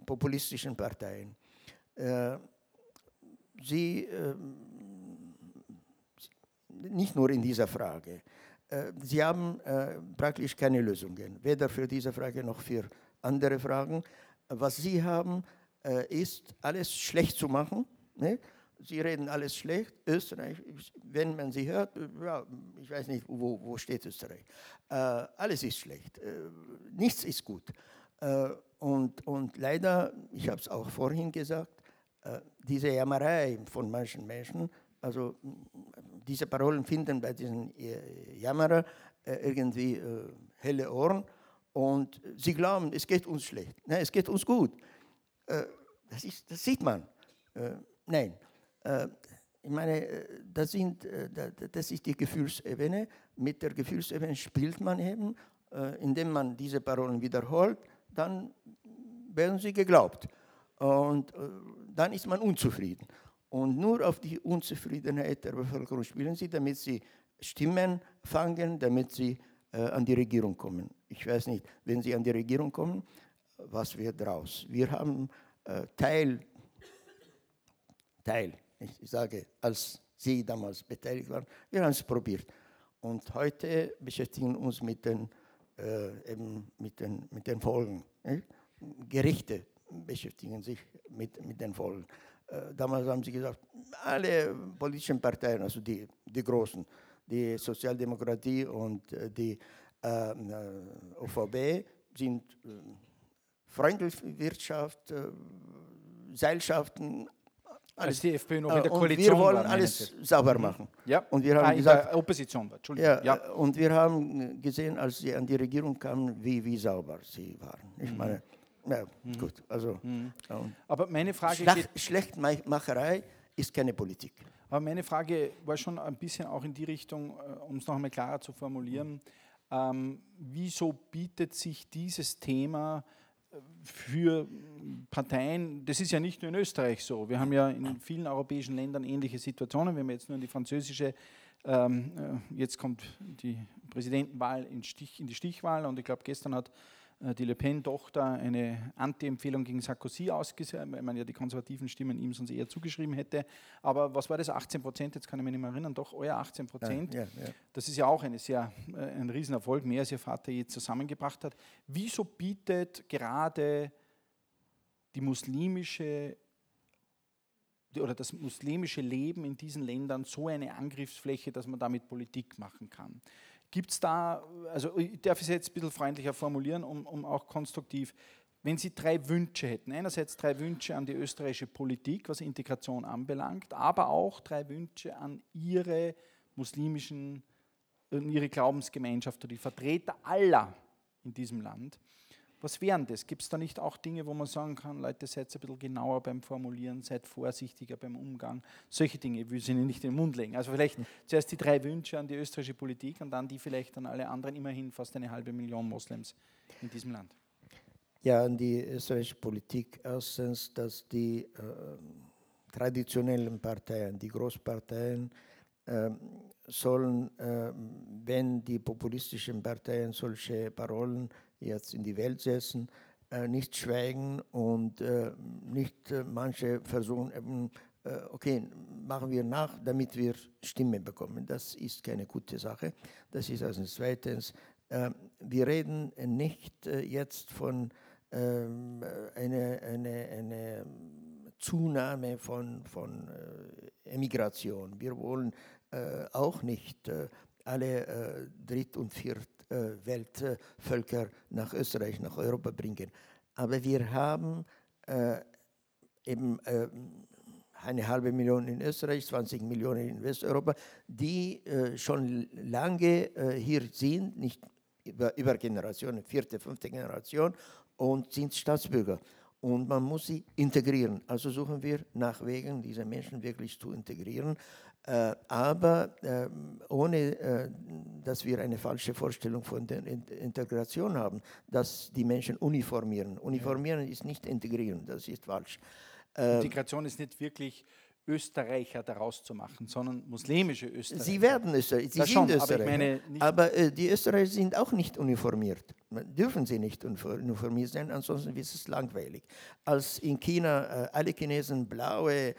populistischen Parteien, äh, sie, äh, nicht nur in dieser Frage, sie haben äh, praktisch keine Lösungen, weder für diese Frage noch für andere Fragen. Was Sie haben, äh, ist alles schlecht zu machen. Ne? Sie reden alles schlecht. Österreich, wenn man sie hört, ich weiß nicht, wo, wo steht Österreich. Äh, alles ist schlecht. Äh, nichts ist gut. Äh, und, und leider, ich habe es auch vorhin gesagt, diese Jammerei von manchen Menschen also diese Parolen finden bei diesen äh, Jammerer äh, irgendwie äh, helle Ohren und sie glauben, es geht uns schlecht. Nein, es geht uns gut. das, ist, das sieht man. nein. ich meine, das, sind, das ist die Gefühlsebene. Mit der Gefühlsebene spielt man eben, indem man diese Parolen wiederholt, dann werden sie geglaubt. Und dann ist man unzufrieden. Und nur auf die Unzufriedenheit der Bevölkerung spielen sie, damit sie Stimmen fangen, damit sie äh, an die Regierung kommen. Ich weiß nicht, wenn sie an die Regierung kommen, was wird daraus? Wir haben äh, Teil, Teil, ich sage, als Sie damals beteiligt waren, wir haben es probiert. Und heute beschäftigen wir uns mit den, äh, eben mit den, mit den Folgen. Nicht? Gerichte beschäftigen sich mit, mit den Folgen. Äh, damals haben sie gesagt, alle politischen Parteien, also die, die großen, die Sozialdemokratie und äh, die äh, OVB sind äh, Freundeswirtschaft, äh, Seilschaften, alles. Als die FPÖ noch in der Koalition wir wollen alles sauber mhm. machen. Ja. Und wir haben ah, gesagt, Opposition war. Entschuldigung. Ja, ja, Und wir haben gesehen, als sie an die Regierung kamen, wie, wie sauber sie waren. Ich mhm. Ja, mhm. gut. Also, mhm. Aber meine Frage Schlacht, Schlechtmacherei ist keine Politik. Aber meine Frage war schon ein bisschen auch in die Richtung, äh, um es noch einmal klarer zu formulieren. Ähm, wieso bietet sich dieses Thema äh, für Parteien, das ist ja nicht nur in Österreich so, wir haben ja in vielen europäischen Ländern ähnliche Situationen, wenn wir jetzt nur in die französische, ähm, äh, jetzt kommt die Präsidentenwahl in, Stich, in die Stichwahl und ich glaube gestern hat die Le Pen-Tochter eine Anti-Empfehlung gegen Sarkozy ausgesetzt, weil man ja die konservativen Stimmen ihm sonst eher zugeschrieben hätte. Aber was war das? 18 Prozent, jetzt kann ich mich nicht mehr erinnern, doch euer 18 Prozent. Ja, ja, ja. Das ist ja auch eine sehr, äh, ein Riesenerfolg, mehr als ihr Vater je zusammengebracht hat. Wieso bietet gerade die muslimische oder das muslimische Leben in diesen Ländern so eine Angriffsfläche, dass man damit Politik machen kann? Gibt es da, also ich darf es jetzt ein bisschen freundlicher formulieren, um, um auch konstruktiv, wenn Sie drei Wünsche hätten, einerseits drei Wünsche an die österreichische Politik, was Integration anbelangt, aber auch drei Wünsche an Ihre muslimischen, Ihre Glaubensgemeinschaft oder die Vertreter aller in diesem Land, was wären das? Gibt es da nicht auch Dinge, wo man sagen kann, Leute, seid ein bisschen genauer beim Formulieren, seid vorsichtiger beim Umgang? Solche Dinge, ich will sie nicht in den Mund legen. Also vielleicht zuerst die drei Wünsche an die österreichische Politik und dann die vielleicht an alle anderen, immerhin fast eine halbe Million Moslems in diesem Land. Ja, an die österreichische Politik erstens, dass die äh, traditionellen Parteien, die Großparteien, äh, sollen, äh, wenn die populistischen Parteien solche Parolen jetzt in die Welt setzen, äh, nicht schweigen und äh, nicht äh, manche versuchen, eben, okay, machen wir nach, damit wir Stimme bekommen. Das ist keine gute Sache. Das ist also zweitens, äh, wir reden nicht jetzt von ähm, einer eine, eine Zunahme von, von Emigration. Wir wollen auch nicht alle Dritt- und Viertweltvölker nach Österreich, nach Europa bringen. Aber wir haben eben eine halbe Million in Österreich, 20 Millionen in Westeuropa, die äh, schon lange äh, hier sind, nicht über, über Generationen, vierte, fünfte Generation, und sind Staatsbürger. Und man muss sie integrieren. Also suchen wir nach Wegen, diese Menschen wirklich zu integrieren. Äh, aber äh, ohne, äh, dass wir eine falsche Vorstellung von der Integration haben, dass die Menschen uniformieren. Uniformieren ist nicht integrieren, das ist falsch. Integration ist nicht wirklich Österreicher daraus zu machen, sondern muslimische Österreicher. Sie werden Österreicher, sie das sind schon, Österreicher. Aber, aber äh, die Österreicher sind auch nicht uniformiert. Dürfen sie nicht uniformiert sein, ansonsten ist es langweilig. Als in China äh, alle Chinesen blaue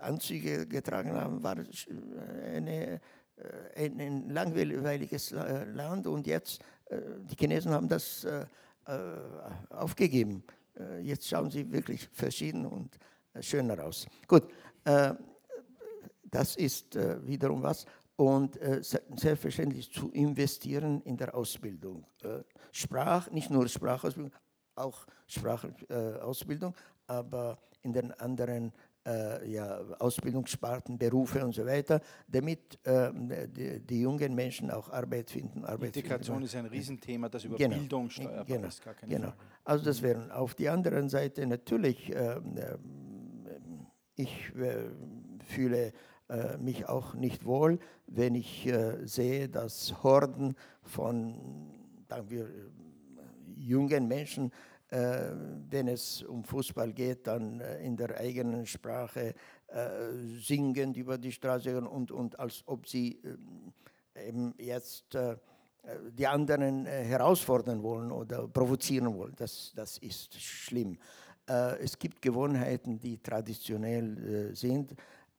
Anzüge getragen haben, war äh, eine, äh, ein, ein, langweiliges Land und jetzt, äh, die Chinesen haben das aufgegeben. Äh, jetzt schauen sie wirklich verschieden und äh, schöner aus. Gut, äh, das ist wiederum was. Und selbstverständlich zu investieren in der Ausbildung. Sprach, nicht nur Sprachausbildung, auch Sprachausbildung, aber in den anderen äh, ja, Ausbildungssparten, Berufe und so weiter, damit äh, die, die, jungen Menschen auch Arbeit finden. Arbeit Integration finden. ist ein Riesenthema, das über genau. Bildung steuert. Genau. Ist genau. Also das wären auf die anderen Seite natürlich, äh, ich äh, fühle äh, mich auch nicht wohl, wenn ich äh, sehe, dass Horden von sagen wir, jungen Menschen wenn es um Fußball geht, dann äh, in der eigenen Sprache äh, singend über die Straße und, und als ob sie eben jetzt die anderen herausfordern wollen oder provozieren wollen. Das, das ist schlimm. Es gibt Gewohnheiten, die traditionell sind.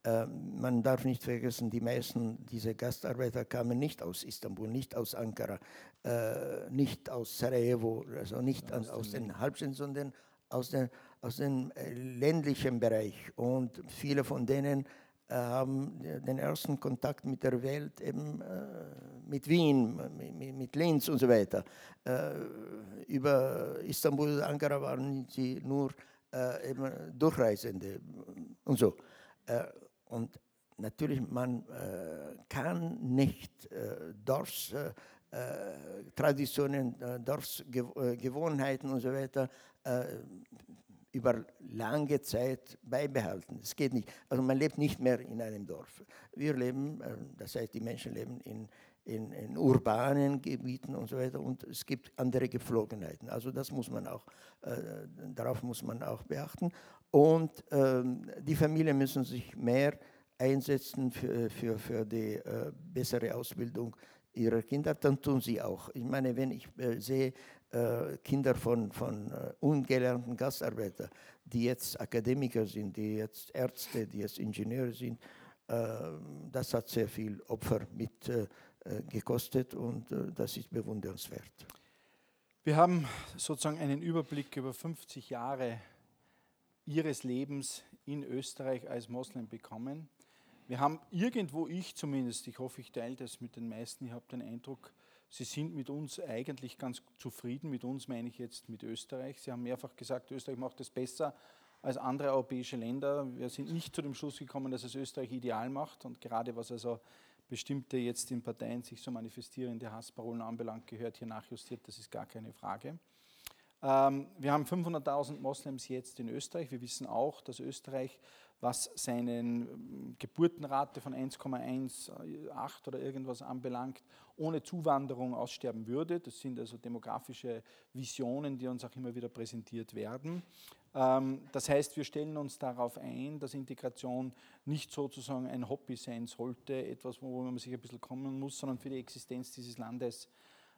Ähm, man darf nicht vergessen, die meisten dieser Gastarbeiter kamen nicht aus Istanbul, nicht aus Ankara, äh, nicht aus Sarajevo, also nicht aus, aus den Halbstädten, sondern aus, den, aus dem äh, ländlichen Bereich. Und viele von denen äh, haben den ersten Kontakt mit der Welt eben mit Wien, mit, Linz und so weiter. über Istanbul, Ankara waren sie nur eben Durchreisende und so. Und natürlich, man äh, kann nicht äh, Dorftraditionen, äh, Dorfgewohnheiten und so weiter über lange Zeit beibehalten. Das geht nicht. Also man lebt nicht mehr in einem Dorf. Wir leben, das heißt die Menschen leben in, in, in, urbanen Gebieten und so weiter und es gibt andere Gepflogenheiten. Also das muss man auch, äh, darauf muss man auch beachten. Und ähm, die Familien müssen sich mehr einsetzen für, für, für die äh, bessere Ausbildung ihrer Kinder, dann tun sie auch. Ich meine, wenn ich äh, sehe äh, Kinder von, von äh, ungelernten Gastarbeitern, die jetzt Akademiker sind, die jetzt Ärzte, die jetzt Ingenieure sind, äh, das hat sehr viel Opfer mit äh, gekostet und das ist bewundernswert. Wir haben sozusagen einen Überblick über 50 Jahre ihres Lebens in Österreich als Moslem bekommen. Wir haben irgendwo, ich zumindest, ich hoffe, ich teile das mit den meisten, ich habe den Eindruck, Sie sind mit uns eigentlich ganz zufrieden. Mit uns meine ich jetzt mit Österreich. Sie haben mehrfach gesagt, Österreich macht es besser als andere europäische Länder. Wir sind nicht zu dem Schluss gekommen, dass es Österreich ideal macht. Und gerade was also bestimmte jetzt in Parteien sich so manifestierende Hassparolen anbelangt, gehört hier nachjustiert. Das ist gar keine Frage. Ähm, wir haben 500.000 Moslems jetzt in Österreich. Wir wissen auch, dass Österreich, was seine ähm, Geburtenrate von 1,18 oder irgendwas anbelangt, ohne Zuwanderung aussterben würde. Das sind also demografische Visionen, die uns auch immer wieder präsentiert werden. Ähm, das heißt, wir stellen uns darauf ein, dass Integration nicht sozusagen ein Hobby sein sollte, etwas, wo man sich ein bisschen kommen muss, sondern für die Existenz dieses Landes,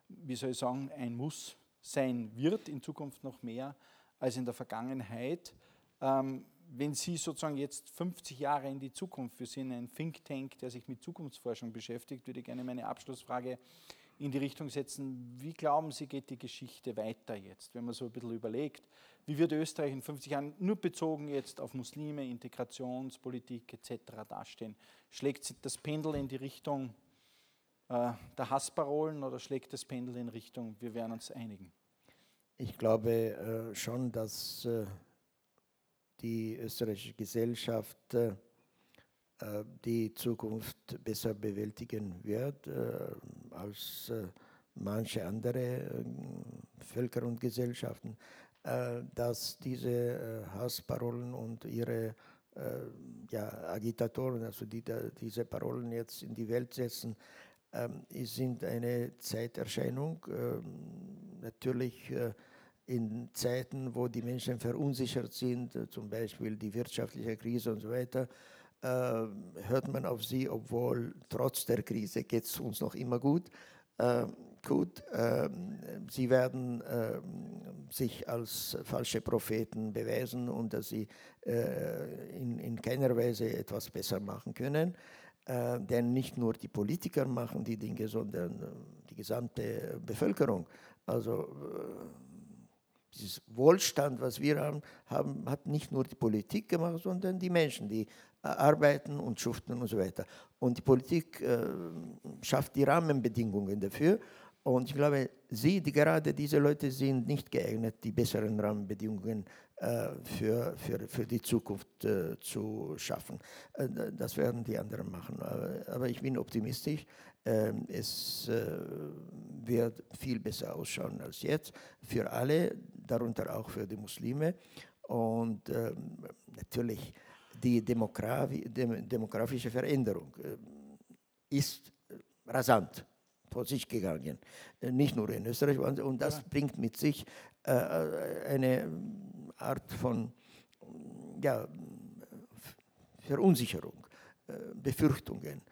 wie soll ich sagen, ein Muss sein wird, in Zukunft noch mehr als in der Vergangenheit. Ähm, wenn Sie sozusagen jetzt 50 Jahre in die Zukunft, wir sind ein Think Tank, der sich mit Zukunftsforschung beschäftigt, würde ich gerne meine Abschlussfrage in die Richtung setzen, wie glauben Sie, geht die Geschichte weiter jetzt, wenn man so ein bisschen überlegt, wie wird Österreich in 50 Jahren nur bezogen jetzt auf Muslime, Integrationspolitik etc. dastehen? Schlägt das Pendel in die Richtung äh, der Hassparolen oder schlägt das Pendel in Richtung, wir werden uns einigen? Ich glaube äh, schon, dass äh, die österreichische Gesellschaft die Zukunft besser bewältigen wird als manche andere Völker und Gesellschaften, dass diese Hassparolen und ihre ja, Agitatoren, also die diese Parolen jetzt in die Welt setzen, ähm, sind eine Zeiterscheinung. Ähm, natürlich in Zeiten, wo die Menschen verunsichert sind, äh, zum Beispiel die wirtschaftliche Krise und so weiter, äh, hört man auf sie, obwohl trotz der Krise geht es uns noch immer gut. Äh, gut, äh, sie werden äh, sich als falsche Propheten beweisen und dass sie äh, in, in, keiner Weise etwas besser machen können. Denn nicht nur die Politiker machen die Dinge, sondern die gesamte Bevölkerung. Also dieses Wohlstand, was wir haben, haben, hat nicht nur die Politik gemacht, sondern die Menschen, die äh, arbeiten und schuften und so weiter. Und die Politik äh, schafft die Rahmenbedingungen dafür. Und ich glaube, Sie, die gerade diese Leute sind nicht geeignet, die besseren Rahmenbedingungen äh, für, für, für die Zukunft äh, zu schaffen. Äh, das werden die anderen machen. Aber, aber ich bin optimistisch. Ähm, es äh, wird viel besser ausschauen als jetzt für alle, darunter auch für die Muslime. Und ähm, natürlich die demografische Veränderung äh, ist rasant vor sich gegangen. Äh, nicht nur in Österreich. Und das ja. bringt mit sich äh, eine Art von ja, Verunsicherung, äh, Befürchtungen,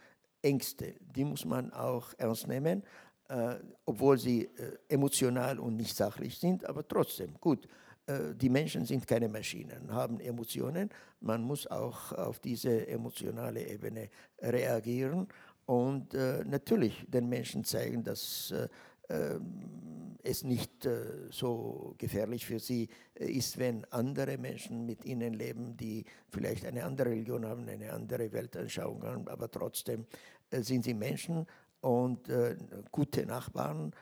Ängste. Die muss man auch ernst nehmen, äh, obwohl sie äh, emotional und nicht sachlich sind, aber trotzdem gut. Die Menschen sind keine Maschinen, haben Emotionen. Man muss auch auf diese emotionale Ebene reagieren und natürlich den Menschen zeigen, dass äh, ähm, es nicht äh, so gefährlich für sie ist, wenn andere Menschen mit ihnen leben, die vielleicht eine andere Religion haben, eine andere Weltanschauung haben, aber trotzdem sind sie Menschen und gute Nachbarn.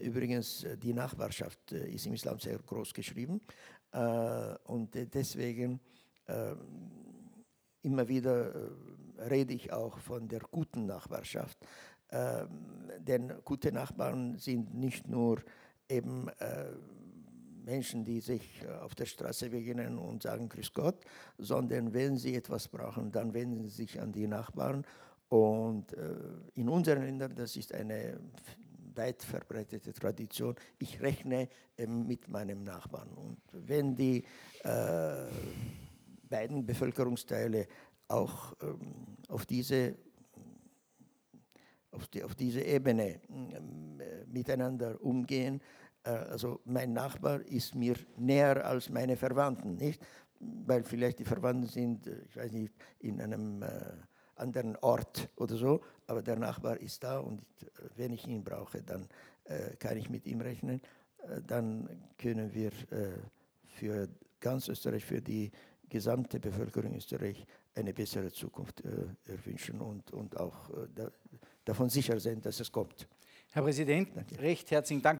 Übrigens, die Nachbarschaft ist im Islam sehr groß geschrieben und deswegen ähm, immer wieder rede ich auch von der guten Nachbarschaft. Ähm, denn gute Nachbarn sind nicht nur eben äh, Menschen, die sich äh, auf der Straße begegnen und sagen Grüß Gott, sondern wenn sie etwas brauchen, dann wenden sie sich an die Nachbarn. Und äh, in unseren Ländern, das ist eine weit verbreitete Tradition, ich rechne ähm, mit meinem Nachbarn. Und wenn die äh, beiden Bevölkerungsteile auch ähm, auf, diese, auf, die, auf diese Ebene ähm, miteinander umgehen. Äh, also mein Nachbar ist mir näher als meine Verwandten, nicht? Weil vielleicht die Verwandten sind, äh, ich weiß nicht, in einem äh, anderen Ort oder so, aber der Nachbar ist da und äh, wenn ich ihn brauche, dann äh, kann ich mit ihm rechnen. Äh, dann können wir für ganz Österreich, für die gesamte Bevölkerung Österreich eine bessere Zukunft äh, erwünschen und, und auch äh, davon sicher sein, dass es kommt. Herr Präsident, Danke. recht herzlichen Dank.